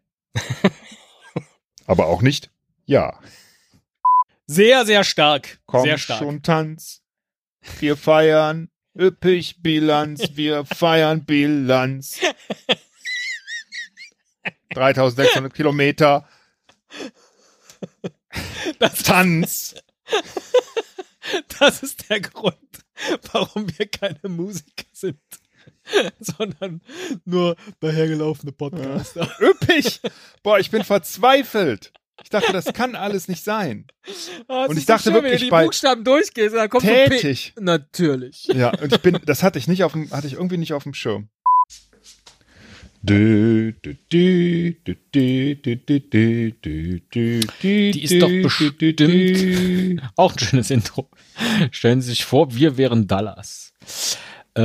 Aber auch nicht ja. Sehr, sehr stark. Komm sehr stark. schon, Tanz. Wir feiern üppig Bilanz. Wir feiern Bilanz. 3600 Kilometer. Das, Tanz. das ist der Grund, warum wir keine Musiker sind. Sondern nur dahergelaufene Podcaster. Üppig. Boah, ich bin verzweifelt. Ich dachte, das kann alles nicht sein. Ah, es Und ich dachte schön, wenn wirklich du die bei- Buchstaben durchgehst, dann kommt so P. Tätig. Natürlich. Ja, und ich bin, das hatte ich nicht auf dem, hatte ich irgendwie nicht auf dem Schirm. Die Die ist doch bestimmt auch ein schönes Intro. Stellen Sie sich vor, wir wären Dallas. Äh,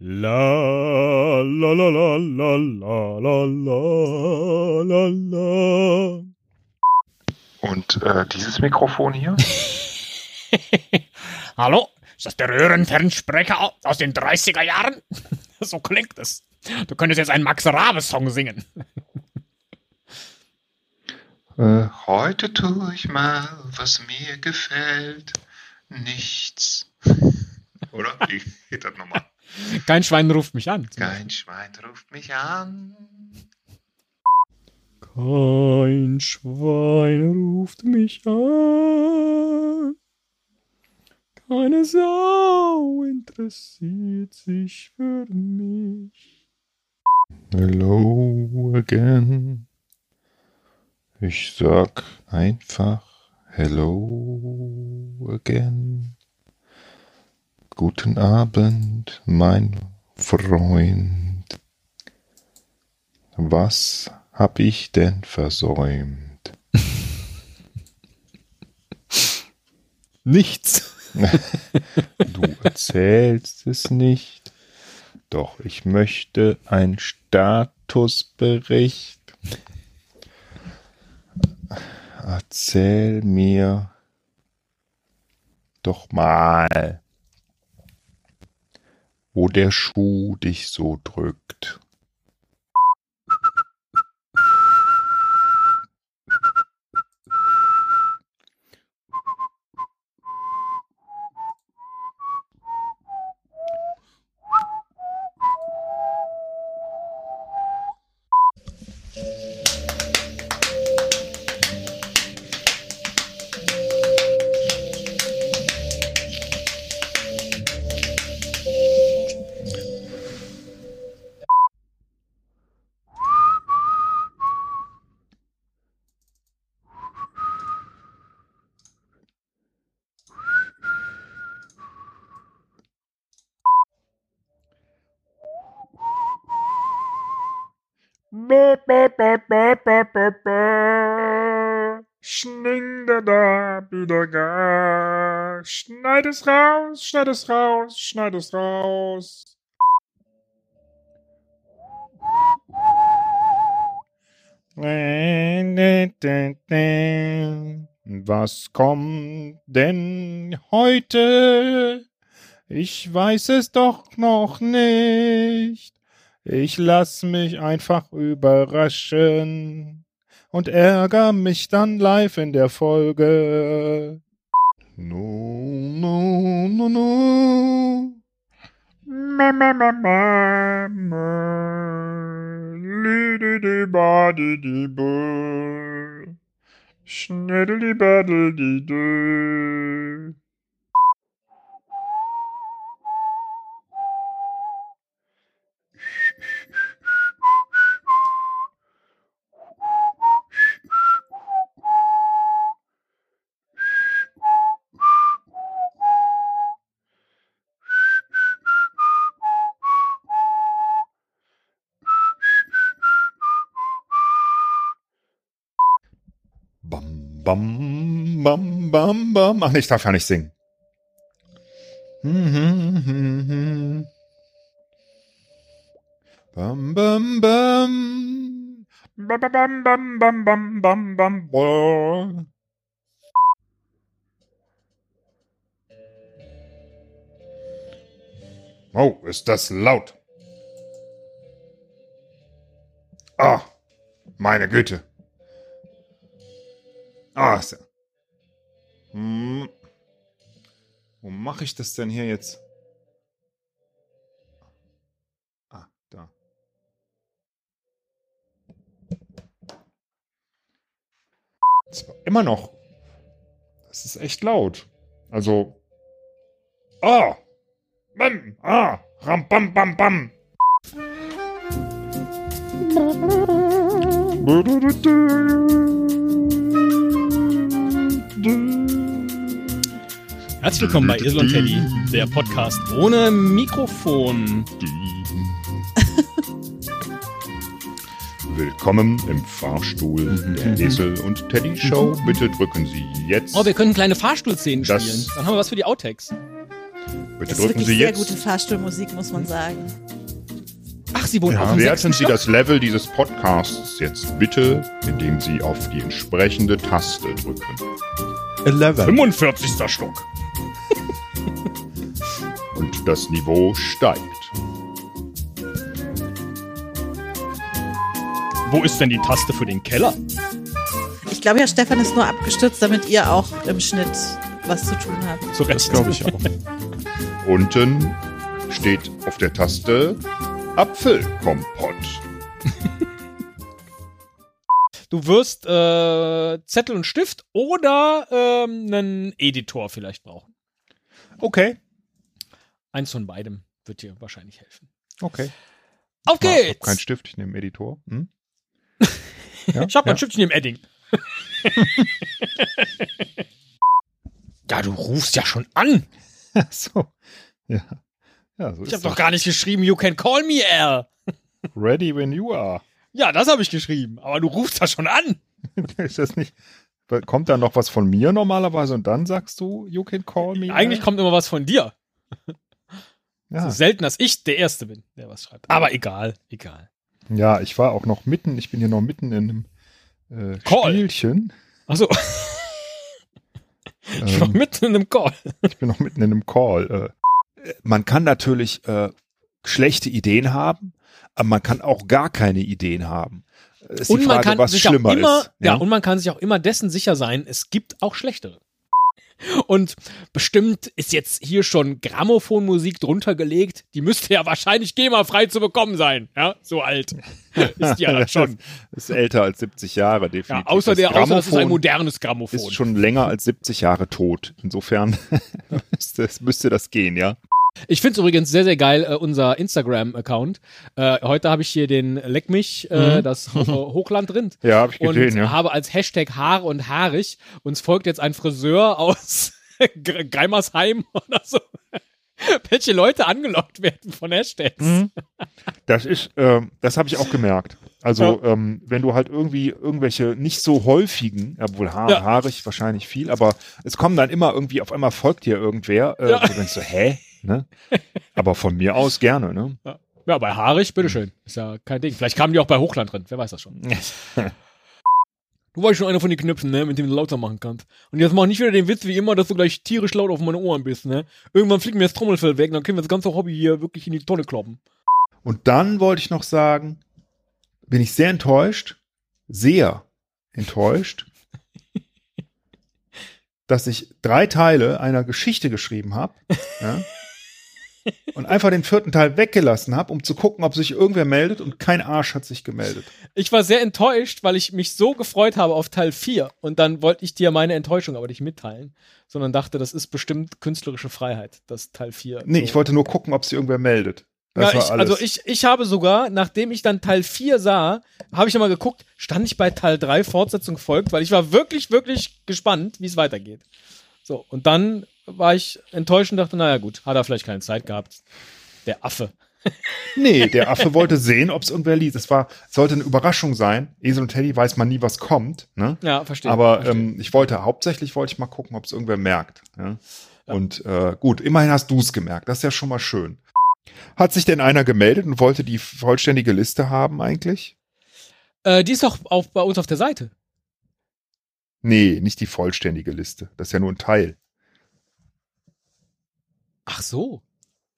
la la la la la Und äh, dieses Mikrofon hier? [LAUGHS] Hallo? Ist das der Röhrenfernsprecher aus den 30er Jahren? [LAUGHS] So klingt es. Du könntest jetzt einen Max Rabe-Song singen. Äh, heute tue ich mal, was mir gefällt. Nichts. [LAUGHS] Oder? Wie geht das nochmal? Kein Schwein ruft mich an. Kein Schwein ruft mich an. Kein Schwein ruft mich an. Eine Sau interessiert sich für mich. Hello again. Ich sag einfach Hello again. Guten Abend, mein Freund. Was hab ich denn versäumt? [LAUGHS] Nichts. [LAUGHS] Du erzählst es nicht. Doch ich möchte einen Statusbericht. Erzähl mir doch mal, wo der Schuh dich so drückt. Schning da da, wieder gar. Schneid es raus, schneid es raus, schneid es raus. Was kommt denn heute? Ich weiß es doch noch nicht. Ich lass mich einfach überraschen und ärger mich dann live in der Folge. No, no, no, no. Ma, ma, ma, ma, ma. Lididi badidi bö. Schniddeli baddeli dö. Bam, bam, bam, bam, bam. Ach nee, ich darf ja nicht singen. Bam, bam, bam. Ba, ba, bam, bam, bam, bam, bam, bam, bo. Oh, ist das laut. Ah, meine Güte. Ah, ist ja. Hm. Wo mache ich das denn hier jetzt? Ah, da. Zwar immer noch. Das ist echt laut. Also. Ah! Bam! Ah! Ram, bam, bam, bam! [LAUGHS] Herzlich willkommen bei Isel und Teddy, der Podcast ohne Mikrofon. [LAUGHS] Willkommen im Fahrstuhl der Esel und Teddy Show. Bitte drücken Sie jetzt. Oh, wir können kleine Fahrstuhlszenen Das- spielen. Dann haben wir was für die Outtakes. Bitte Das ist drücken wirklich Sie sehr jetzt. gute Fahrstuhlmusik, muss man sagen. Ach, sie auch Ja, im werten sechsten Sie das Level dieses Podcasts jetzt bitte, indem Sie auf die entsprechende Taste drücken. 45. Stock. [LAUGHS] Und das Niveau steigt. Wo ist denn die Taste für den Keller? Ich glaube, Herr Stefan ist nur abgestürzt, damit ihr auch im Schnitt was zu tun habt. Zu Recht. Glaube ich auch. [LAUGHS] Unten steht auf der Taste Apfelkompott. Du wirst äh, Zettel und Stift oder ähm, einen Editor vielleicht brauchen. Okay. Eins von beidem wird dir wahrscheinlich helfen. Okay. Auf Ich hab geht's! keinen Stift, ich nehme Editor. Hm? [LAUGHS] ich hab mein Stückchen im Edding. [LAUGHS] ja, du rufst ja schon an. Ach so. Ja. Ja, so Ich ist hab doch gar nicht geschrieben, you can call me Al. [LAUGHS] Ready when you are. Ja, das habe ich geschrieben, aber du rufst ja schon an. [LAUGHS] ist das nicht. Kommt da noch was von mir normalerweise und dann sagst du, you can call me? Eigentlich kommt immer was von dir. [LAUGHS] ja. So selten, dass ich der Erste bin, der was schreibt. Aber egal, egal. ja, ich war auch noch mitten, ich bin hier noch mitten in einem äh, Call. Spielchen. Achso, ich war Ähm, mitten in einem Call. ich bin noch mitten in einem Call. Äh. Man kann natürlich äh, schlechte Ideen haben, aber man kann auch gar keine Ideen haben. Ist Und die man Frage, kann was sich auch schlimmer immer, ist. ja. und man kann sich auch immer dessen sicher sein, es gibt auch schlechtere. Und bestimmt ist jetzt hier schon Grammophonmusik drunter gelegt. Die müsste ja wahrscheinlich GEMA-frei zu bekommen sein. Ja, so alt [LAUGHS] ist die ja dann schon. Das ist älter als 70 Jahre, Ja, definitiv. außer Das der, außer es ist ein modernes Grammophon. ist schon länger als 70 Jahre tot. Insofern [LAUGHS] müsste, müsste das gehen, ja. Ich finde es übrigens sehr, sehr geil, äh, unser Instagram-Account. Äh, heute habe ich hier den Leck mich, äh, Mhm. das Ho- Hochland Rind. Ja, habe ich Und gesehen, ja. habe als Hashtag Haare und haarig. Uns folgt jetzt ein Friseur aus [LAUGHS] Greimersheim [LAUGHS] oder so. Welche Leute angelockt werden von Hashtags. Mhm. Das ist, ähm, das habe ich auch gemerkt. Also, ähm, wenn du halt irgendwie irgendwelche nicht so häufigen, obwohl haar, Ja. haarig wahrscheinlich viel, aber es kommen dann immer irgendwie, auf einmal folgt dir irgendwer, äh, Ja. wo du denkst so, hä? Ne? Aber von mir aus gerne, ne? Ja, bei haarig, bitteschön. Ist ja kein Ding. Vielleicht kamen die auch bei Hochland drin. Wer weiß das schon. [LAUGHS] Du warst schon einer von den Knöpfen, ne, mit dem du lauter machen kannst. Und jetzt mach nicht wieder den Witz wie immer, dass du gleich tierisch laut auf meine Ohren bist, ne? Irgendwann fliegt mir das Trommelfell weg, dann können wir das ganze Hobby hier wirklich in die Tonne kloppen. Und dann wollte ich noch sagen, bin ich sehr enttäuscht, sehr enttäuscht, [LAUGHS] dass ich drei Teile einer Geschichte geschrieben habe ja, und einfach den vierten Teil weggelassen habe, um zu gucken, ob sich irgendwer meldet und kein Arsch hat sich gemeldet. Ich war sehr enttäuscht, weil ich mich so gefreut habe auf Teil 4 und dann wollte ich dir meine Enttäuschung aber nicht mitteilen, sondern dachte, das ist bestimmt künstlerische Freiheit, das Teil 4. Nee, so. ich wollte nur gucken, ob sich irgendwer meldet. Das ja, war ich, alles. also ich, ich habe sogar, nachdem ich dann Teil 4 sah, habe ich nochmal geguckt, stand ich bei Teil 3 Fortsetzung folgt, weil ich war wirklich, wirklich gespannt, wie es weitergeht. So, und dann war ich enttäuscht und dachte, naja gut, hat er vielleicht keine Zeit gehabt. Der Affe. [LAUGHS] Nee, der Affe wollte sehen, ob es irgendwer liest. Es war, sollte eine Überraschung sein. Esel und Teddy weiß man nie, was kommt. Ne? Ja, verstehe. Aber verstehe. ähm, ich wollte, hauptsächlich wollte ich mal gucken, ob es irgendwer merkt. Ja? Und äh, gut, immerhin hast du es gemerkt. Das ist ja schon mal schön. Hat sich denn einer gemeldet und wollte die vollständige Liste haben eigentlich? äh, die ist doch auch bei uns auf der Seite. Nee, nicht die vollständige Liste. Das ist ja nur ein Teil. Ach so.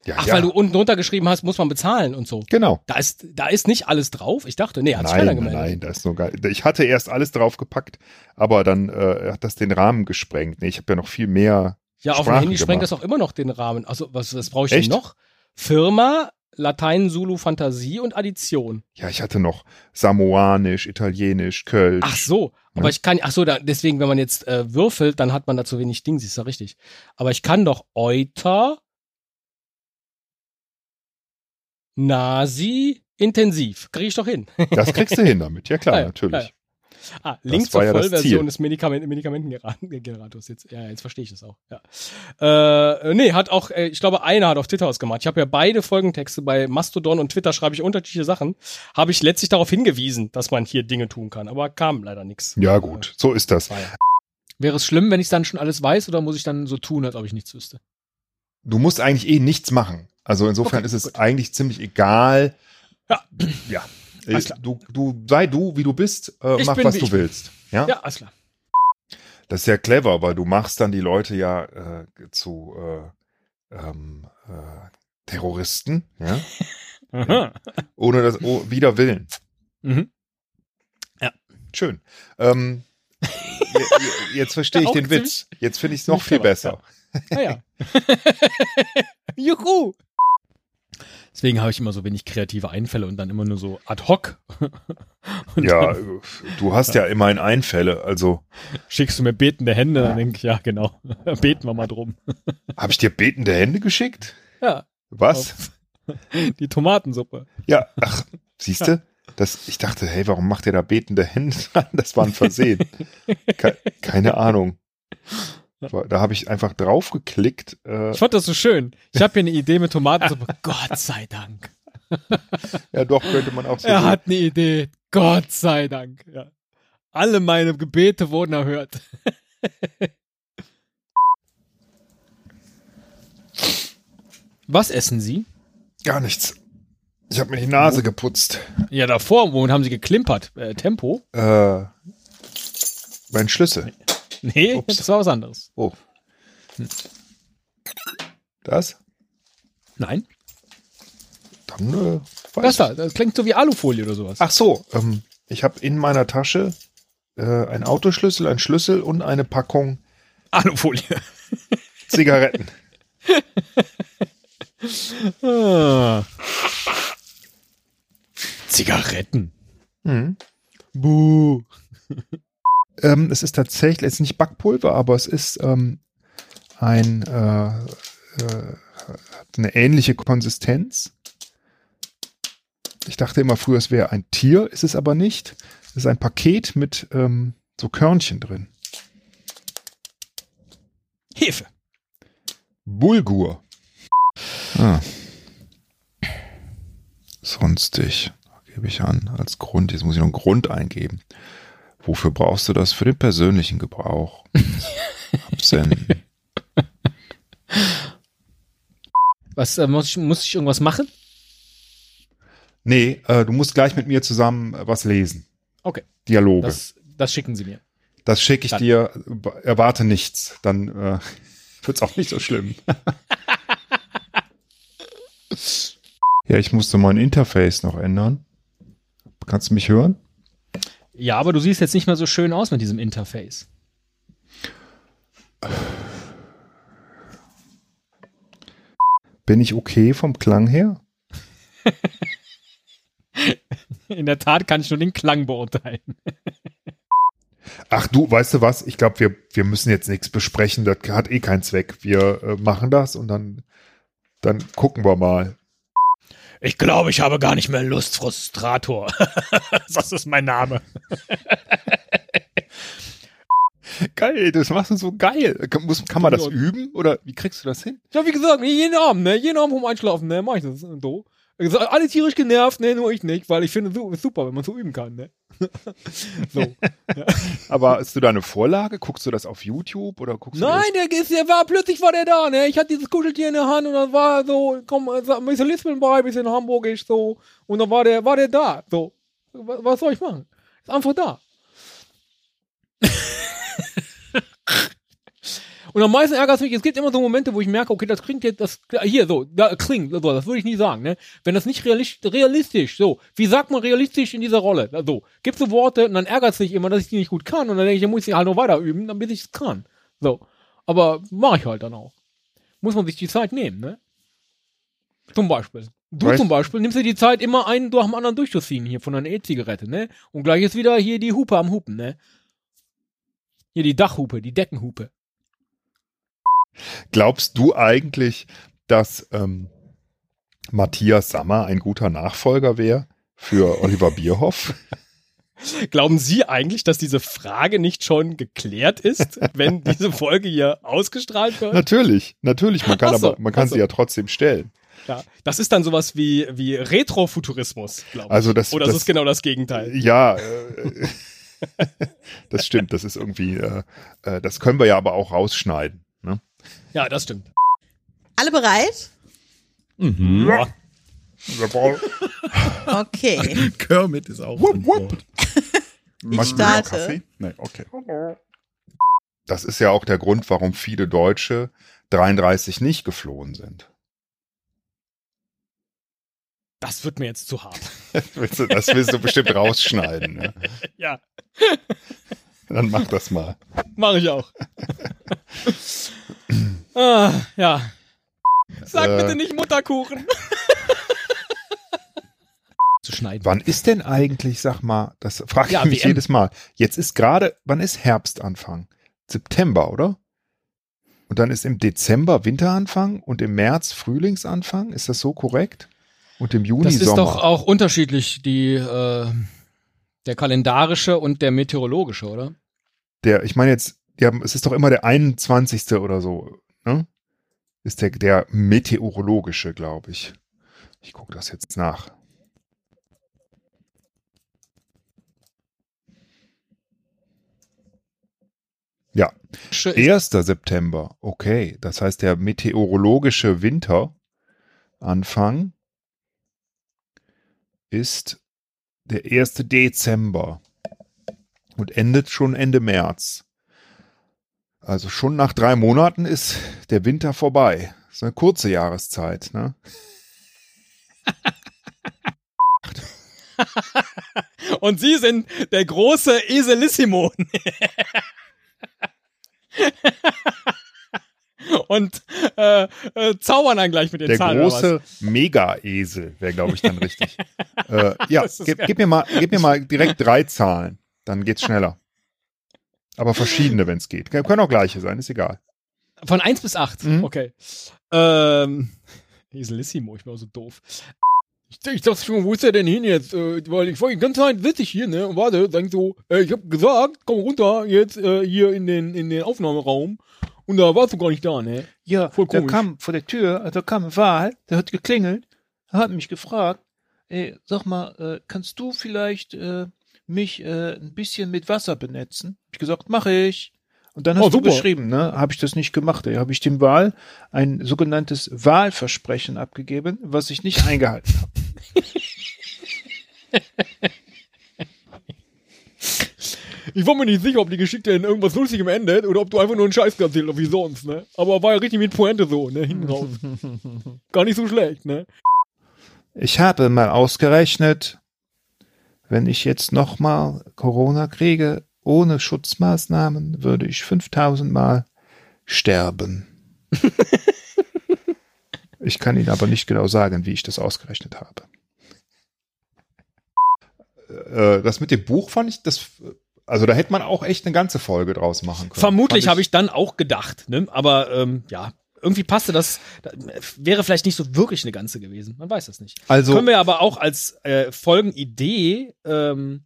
Ja, Ach, ja. weil du unten drunter geschrieben hast, muss man bezahlen und so. Genau. Da ist, da ist nicht alles drauf. Ich dachte, nee, hat sich Nein, nein, gemeldet. nein, da ist nur geil. Ich hatte erst alles draufgepackt, aber dann äh, hat das den Rahmen gesprengt. Nee, ich habe ja noch viel mehr. Ja, auf dem Sprachen Handy sprengt das gemacht. auch immer noch den Rahmen. Also, was, was brauche ich Echt? denn noch? Firma, Latein, Zulu, Fantasie und Addition. Ja, ich hatte noch Samoanisch, Italienisch, Kölsch. Ach so, aber Ja. ich kann, ach so, da, deswegen, wenn man jetzt äh, würfelt, dann hat man da zu wenig Dings, ist ja richtig. Aber ich kann doch Euter, Nasi, intensiv. Kriege ich doch hin. Das kriegst du hin damit. Ja klar, [LAUGHS] Ja, natürlich. ja. Ah, Link zur ja Vollversion des Medikament Medikamentengenerators. Jetzt, ja, jetzt verstehe ich das auch. Ja. Äh, nee, hat auch, äh, ich glaube, einer hat auf Twitter was gemacht. Ich habe ja beide Folgentexte bei Mastodon und Twitter schreibe ich unterschiedliche Sachen. Habe ich letztlich darauf hingewiesen, dass man hier Dinge tun kann, aber kam leider nichts. Ja, gut, so ist das. Wäre es schlimm, wenn ich dann schon alles weiß oder muss ich dann so tun, als ob ich nichts wüsste? Du musst eigentlich eh nichts machen. Also insofern Okay, ist es gut. eigentlich ziemlich egal. Ja. Ja. Alles klar. Du, du, sei du, wie du bist, äh, mach, bin, was du bin. willst. Ja? Ja, alles klar. Das ist ja clever, weil du machst dann die Leute ja äh, zu äh, ähm, äh, Terroristen, ja? [LAUGHS] Aha. Ohne das, oh, wider Willen. Mhm. Schön. Ähm, je- je- jetzt verstehe [LAUGHS] ich den Witz. Jetzt finde ich es noch viel besser. Ah ja. [LAUGHS] Juhu. Deswegen habe ich immer so wenig kreative Einfälle und dann immer nur so ad hoc. [LAUGHS] und Ja, dann du hast ja immerhin Einfälle. Also schickst du mir betende Hände, dann denke ich, ja, genau. [LAUGHS] Beten wir mal drum. habe ich dir betende Hände geschickt? Ja, Was? die Tomatensuppe. Ja, ach, siehst du? Das, ich dachte, hey, warum macht ihr da betende Hände dran? [LAUGHS] Das war ein Versehen. Ke keine Ahnung. Da habe ich einfach drauf geklickt. Äh, Ich fand das so schön. Ich habe hier eine Idee mit Tomatensuppe. [LAUGHS] Gott sei Dank. ja, doch, könnte man auch so Er sehen. hat eine Idee. Gott sei Dank. Ja. Alle meine Gebete wurden erhört. [LAUGHS] Was essen Sie? Gar nichts. Ich habe mir die Nase geputzt. Ja, davor, womit haben Sie geklimpert? Äh, Tempo? Äh, mein Schlüssel. [LAUGHS] Nee, Ups. das war was anderes. Oh. Das? Nein? Dann, äh, Das da, das klingt so wie Alufolie oder sowas. Ach so, ähm, ich habe in meiner Tasche äh, einen Autoschlüssel, einen Schlüssel und eine Packung Alufolie. [LAUGHS] Zigaretten. Ah. Zigaretten. Mhm. Buh. Ähm, es ist tatsächlich, es ist nicht Backpulver, aber es ist ähm, ein äh, äh, eine ähnliche Konsistenz. Ich dachte immer früher, es wäre ein Tier, ist es aber nicht. Es ist ein Paket mit ähm, so Körnchen drin. Hefe. Bulgur. Ah. Sonstig. Gebe ich an als Grund. Jetzt muss ich noch einen Grund eingeben. Wofür brauchst du das? Für den persönlichen Gebrauch. [LAUGHS] Absenden. Was, äh, muss, ich, muss ich irgendwas machen? Nee, äh, du musst gleich mit mir zusammen äh, was lesen. Okay. Dialoge. Das, Das, das schicken Sie mir. schicke ich Dann. dir. Erwarte nichts. Dann äh, [LAUGHS] wird's auch nicht so schlimm. [LAUGHS] ja, ich musste mein Interface noch ändern. Kannst du mich hören? Ja, aber du siehst jetzt nicht mehr so schön aus mit diesem Interface. Bin ich okay vom Klang her? [LAUGHS] In der Tat kann ich nur den Klang beurteilen. [LAUGHS] Ach du, weißt du was? Ich glaube, wir, wir müssen jetzt nichts besprechen. Das hat eh keinen Zweck. Wir äh, machen das und dann, dann gucken wir mal. Ich glaube, ich habe gar nicht mehr Lust, Frustrator. [LAUGHS] das ist mein Name. [LAUGHS] Geil, das machst du so geil. Kann, muss, kann man das üben? Oder wie kriegst du das hin? Ja, wie gesagt, jeden Abend, ne? Jeden Abend vorm Einschlafen, ne? Mach ich das so. Gesagt, Alle tierisch genervt, ne? Nur ich nicht, weil ich finde, ist super, wenn man so üben kann, ne? [LAUGHS] so. [LAUGHS] Aber hast du da eine Vorlage? Guckst du das auf YouTube oder guckst Nein, der, ist, der war, plötzlich war der da, ne? Ich hatte dieses Kuscheltier in der Hand und dann war so, komm, sag, ein bisschen Lispeln bei, ein bisschen Hamburgisch, so. Und dann war der, war der da, so. Was, was soll ich machen? Ist einfach da. [LAUGHS] Und am meisten ärgert es mich, es gibt immer so Momente, wo ich merke, okay, das klingt jetzt, das, hier, so, da klingt, so, das würde ich nie sagen, ne? Wenn das nicht realistisch, realistisch, so, wie sagt man realistisch in dieser Rolle? So, gibst du Worte und dann ärgert es mich immer, dass ich die nicht gut kann und dann denke ich, dann muss ich halt noch weiter üben, dann bis ich es kann. So. Aber mache ich halt dann auch. Muss man sich die Zeit nehmen, ne? Zum Beispiel. Du Weißt- zum Beispiel nimmst dir die Zeit, immer einen durch dem anderen durchzuziehen hier von einer E-Zigarette, ne? Und gleich ist wieder hier die Hupe am Hupen, ne? Hier die Dachhupe, die Deckenhupe. Glaubst du eigentlich, dass ähm, Matthias Sammer ein guter Nachfolger wäre für Oliver Bierhoff? [LAUGHS] Glauben Sie eigentlich, dass diese Frage nicht schon geklärt ist, wenn diese Folge hier ausgestrahlt wird? natürlich, natürlich. Man kann so, aber, man kann so. sie ja trotzdem stellen. Ja, das ist dann sowas wie, wie Retrofuturismus, glaube ich. Also das- Oder das- das ist genau das Gegenteil. Ja, äh, [LAUGHS] das stimmt. Das ist irgendwie, äh, äh, das können wir ja aber auch rausschneiden. Ja, das stimmt. Alle bereit? Mhm. Okay. Kermit ist auch Wupp, wupp. Noch starte. Kaffee? Nee, okay. Das ist ja auch der Grund, warum viele Deutsche 33 nicht geflohen sind. Das wird mir jetzt zu hart. Willst du- Das willst du bestimmt rausschneiden. Ne? [LAUGHS] Ja, Dann mach das mal. mache ich auch. [LAUGHS] ah, ja. Sag Äh. bitte nicht Mutterkuchen. [LAUGHS] zu schneiden. Wann ist denn eigentlich, sag mal, das frage ich Ja, mich WM. jedes Mal. Jetzt ist gerade, wann ist Herbstanfang? September, oder? Und dann ist im Dezember Winteranfang und im März Frühlingsanfang. Ist das so korrekt? Und im Juni Das ist Sommer. doch auch unterschiedlich, die, äh, der kalendarische und der meteorologische, oder? der, ich meine jetzt, ja, es ist doch immer der 21. oder so, ne? Ist der, der meteorologische, glaube ich. Ich gucke das jetzt nach. Ja, 1. September. Okay, das heißt der meteorologische Winteranfang ist der 1. Dezember und endet schon Ende März. Also schon nach drei Monaten ist der Winter vorbei. Das ist eine kurze Jahreszeit, ne? [LAUGHS] Und Sie sind der große Eselissimo. [LAUGHS] Und äh, äh, zaubern dann gleich mit den Der Zahlen. was? große Mega-Esel wäre, glaube ich, dann richtig. [LAUGHS] äh, ja, gib, gib, mir mal, gib mir mal direkt drei Zahlen. Dann geht's schneller. Aber verschiedene, wenn es geht. Können auch gleiche sein, ist egal. Von 1 bis 8. Mhm. Okay. Ähm, [LAUGHS] Eselissimo, ich bin auch so doof. Ich, ich dachte schon, wo ist er denn hin jetzt? Äh, weil ich war die ganze Zeit witzig hier, ne? Und warte, denk so, äh, ich hab gesagt, komm runter jetzt äh, hier in den, in den Aufnahmeraum. Und da warst du gar nicht da, ne? Ja, Voll da komisch. kam vor der Tür, da kam ein Wal, der hat geklingelt, er hat mich gefragt, ey, sag mal, äh, kannst du vielleicht äh, mich äh, ein bisschen mit Wasser benetzen? Hab ich gesagt, mache ich. Und dann hast Oh, du super. geschrieben, ne? Habe ich das nicht gemacht, ey. Habe ich dem Wal ein sogenanntes Wahlversprechen abgegeben, was ich nicht eingehalten habe. [LAUGHS] Ich war mir nicht sicher, ob die Geschichte in irgendwas Lustigem endet oder ob du einfach nur einen Scheiß erzählt hast, wie sonst, ne? Aber war ja richtig mit Pointe so, ne? Hinten raus. [LAUGHS] Gar nicht so schlecht, ne? Ich habe mal ausgerechnet, wenn ich jetzt nochmal Corona kriege, ohne Schutzmaßnahmen, würde ich 5000 Mal sterben. [LAUGHS] ich kann Ihnen aber nicht genau sagen, wie ich das ausgerechnet habe. Äh, das mit dem Buch fand ich, das, also da hätte man auch echt eine ganze Folge draus machen können. Vermutlich habe ich dann auch gedacht, ne? Aber ähm, ja, irgendwie passte das, da, wäre vielleicht nicht so wirklich eine ganze gewesen. Man weiß das nicht. Also, Können wir aber auch als äh, Folgenidee ähm,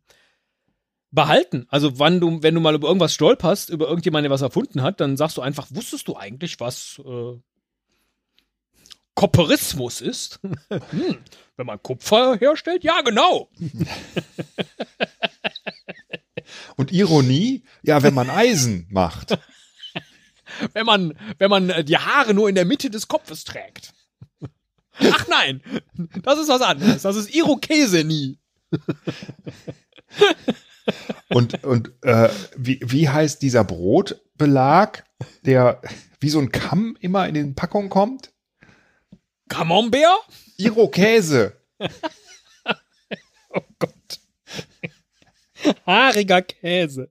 behalten. Also wann du, wenn du mal über irgendwas stolperst, über irgendjemanden, der was erfunden hat, dann sagst du einfach, wusstest du eigentlich, was äh, Kopperismus ist? [LAUGHS] hm, wenn man Kupfer herstellt? Ja, genau. [LAUGHS] und Ironie, ja, wenn man Eisen macht. [LAUGHS] Wenn man, wenn man äh, die Haare nur in der Mitte des Kopfes trägt. Ach nein, das ist was anderes. Das ist Irokese nie. Und, und äh, wie, wie heißt dieser Brotbelag, der wie so ein Kamm immer in den Packungen kommt? Camembert? Irokese. [LAUGHS] Haariger Käse.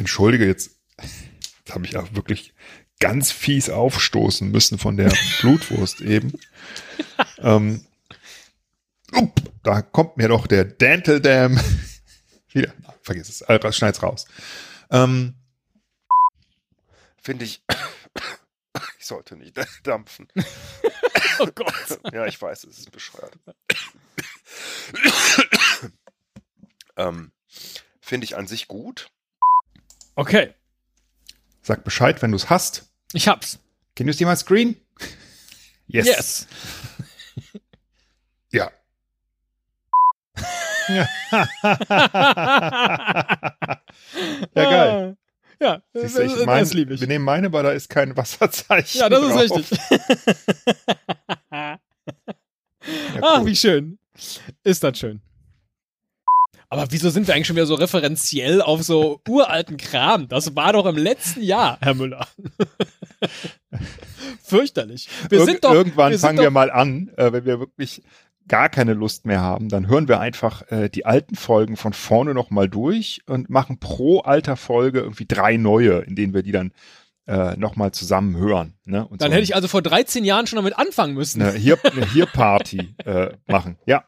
Entschuldige, jetzt, [LAUGHS] habe ich auch wirklich ganz fies aufstoßen müssen von der [LAUGHS] Blutwurst eben. ähm, up, da kommt mir doch der Dental Dam [LAUGHS] wieder. Na, vergiss es, äh, schneid's raus. Ähm, Finde ich. [COUGHS] Ich sollte nicht dampfen. Oh Gott. Ja, ich weiß, es ist bescheuert. [COUGHS] ähm, Finde ich an sich gut. Okay, sag Bescheid, wenn du es hast. ich hab's. Can you see my screen? [LAUGHS] Yes. Yes. [LAUGHS] Ja. [LAUGHS] Ja, geil. Ja, Siehst das, du, ich das, mein, das liebe ich. Wir nehmen meine, weil da ist kein Wasserzeichen. Ja, das drauf. ist richtig. Ja, Ach, cool. wie schön. Ist das schön. Aber wieso sind wir eigentlich schon wieder so referenziell auf so uralten Kram? Das war doch im letzten Jahr, Herr Müller. [LAUGHS] Fürchterlich. Wir Irg sind doch, irgendwann wir fangen wir mal an, äh, wenn wir wirklich gar keine Lust mehr haben, dann hören wir einfach äh, die alten Folgen von vorne noch mal durch und machen pro alter Folge irgendwie drei neue, in denen wir die dann äh, nochmal zusammen hören. Ne? Und Dann so hätte ich also vor 13 Jahren schon damit anfangen müssen. eine hier eine hier Party [LAUGHS] äh, machen. Ja,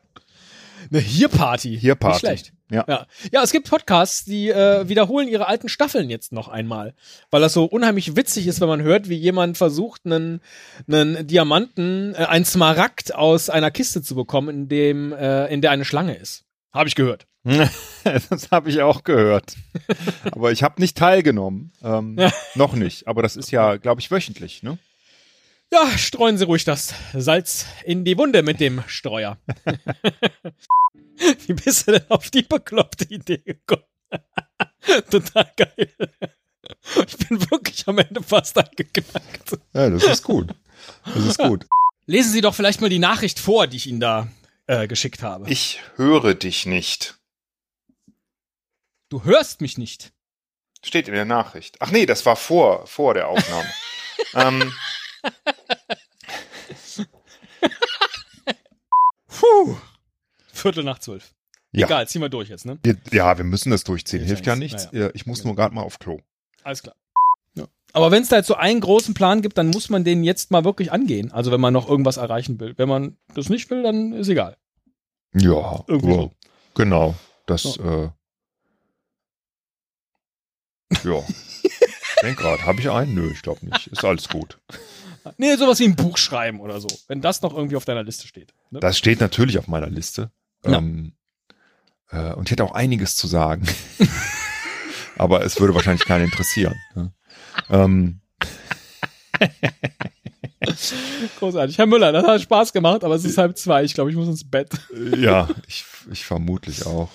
Eine Hier-Party. Hier-Party. Nicht schlecht. Ja. ja. Ja, es gibt Podcasts, die äh, wiederholen ihre alten Staffeln jetzt noch einmal. Weil das so unheimlich witzig ist, wenn man hört, wie jemand versucht, einen, einen Diamanten, äh, einen Smaragd aus einer Kiste zu bekommen, in, dem, äh, in der eine Schlange ist. Habe ich gehört. [LAUGHS] das habe ich auch gehört. Aber ich habe nicht teilgenommen. Ähm, noch nicht. Aber das ist ja, glaube ich, wöchentlich. Ne? Ja, streuen Sie ruhig das Salz in die Wunde mit dem Streuer. [LAUGHS] Wie bist du denn auf die bekloppte Idee gekommen? [LAUGHS] Total geil. Ich bin wirklich am Ende fast angeknackt. Ja, das ist gut. Das ist gut. Lesen Sie doch vielleicht mal die Nachricht vor, die ich Ihnen da äh, geschickt habe. Ich höre dich nicht. du hörst mich nicht. Steht in der Nachricht. Ach nee, das war vor, vor der Aufnahme. [LAUGHS] ähm, Puh. Viertel nach zwölf. Ja. Egal, ziehen wir durch jetzt, ne? Ja, wir müssen das durchziehen. Hilft Hilft ja ja nichts. nichts. Ich muss nur gerade mal auf Klo. Alles klar. Ja. Aber wenn es da jetzt so einen großen Plan gibt, dann muss man den jetzt mal wirklich angehen. Also wenn man noch irgendwas erreichen will. Wenn man das nicht will, dann ist egal. Ja, Irgendwie ja, so. genau. Das, äh, ja. Ich [LAUGHS] denk gerade, habe ich einen? Nö, ich glaube nicht. Ist alles gut. Nee, sowas wie ein Buch schreiben oder so. Wenn das noch irgendwie auf deiner Liste steht. Ne? Das steht natürlich auf meiner Liste. Ja. Ähm, äh, und ich hätte auch einiges zu sagen. [LAUGHS] Aber es würde wahrscheinlich keinen interessieren. ne? Ähm, Großartig. Herr Müller, das hat Spaß gemacht, aber es ist halb zwei. Ich glaube, ich muss ins Bett. ja, ich, ich vermutlich auch.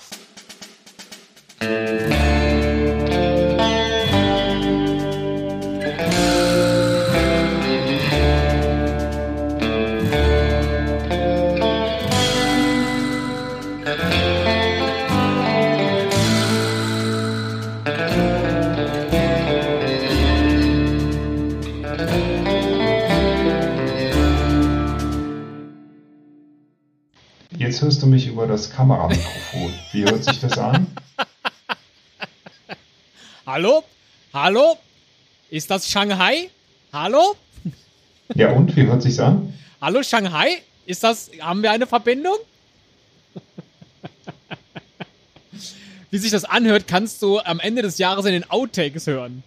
Jetzt hörst du mich über das Kameramikrofon. Wie hört sich das an? Hallo? Hallo? Ist das Shanghai? Hallo? Ja, und? Wie hört sich's an? Hallo Shanghai? Ist das, haben wir eine Verbindung? Wie sich das anhört, kannst du am Ende des Jahres in den Outtakes hören.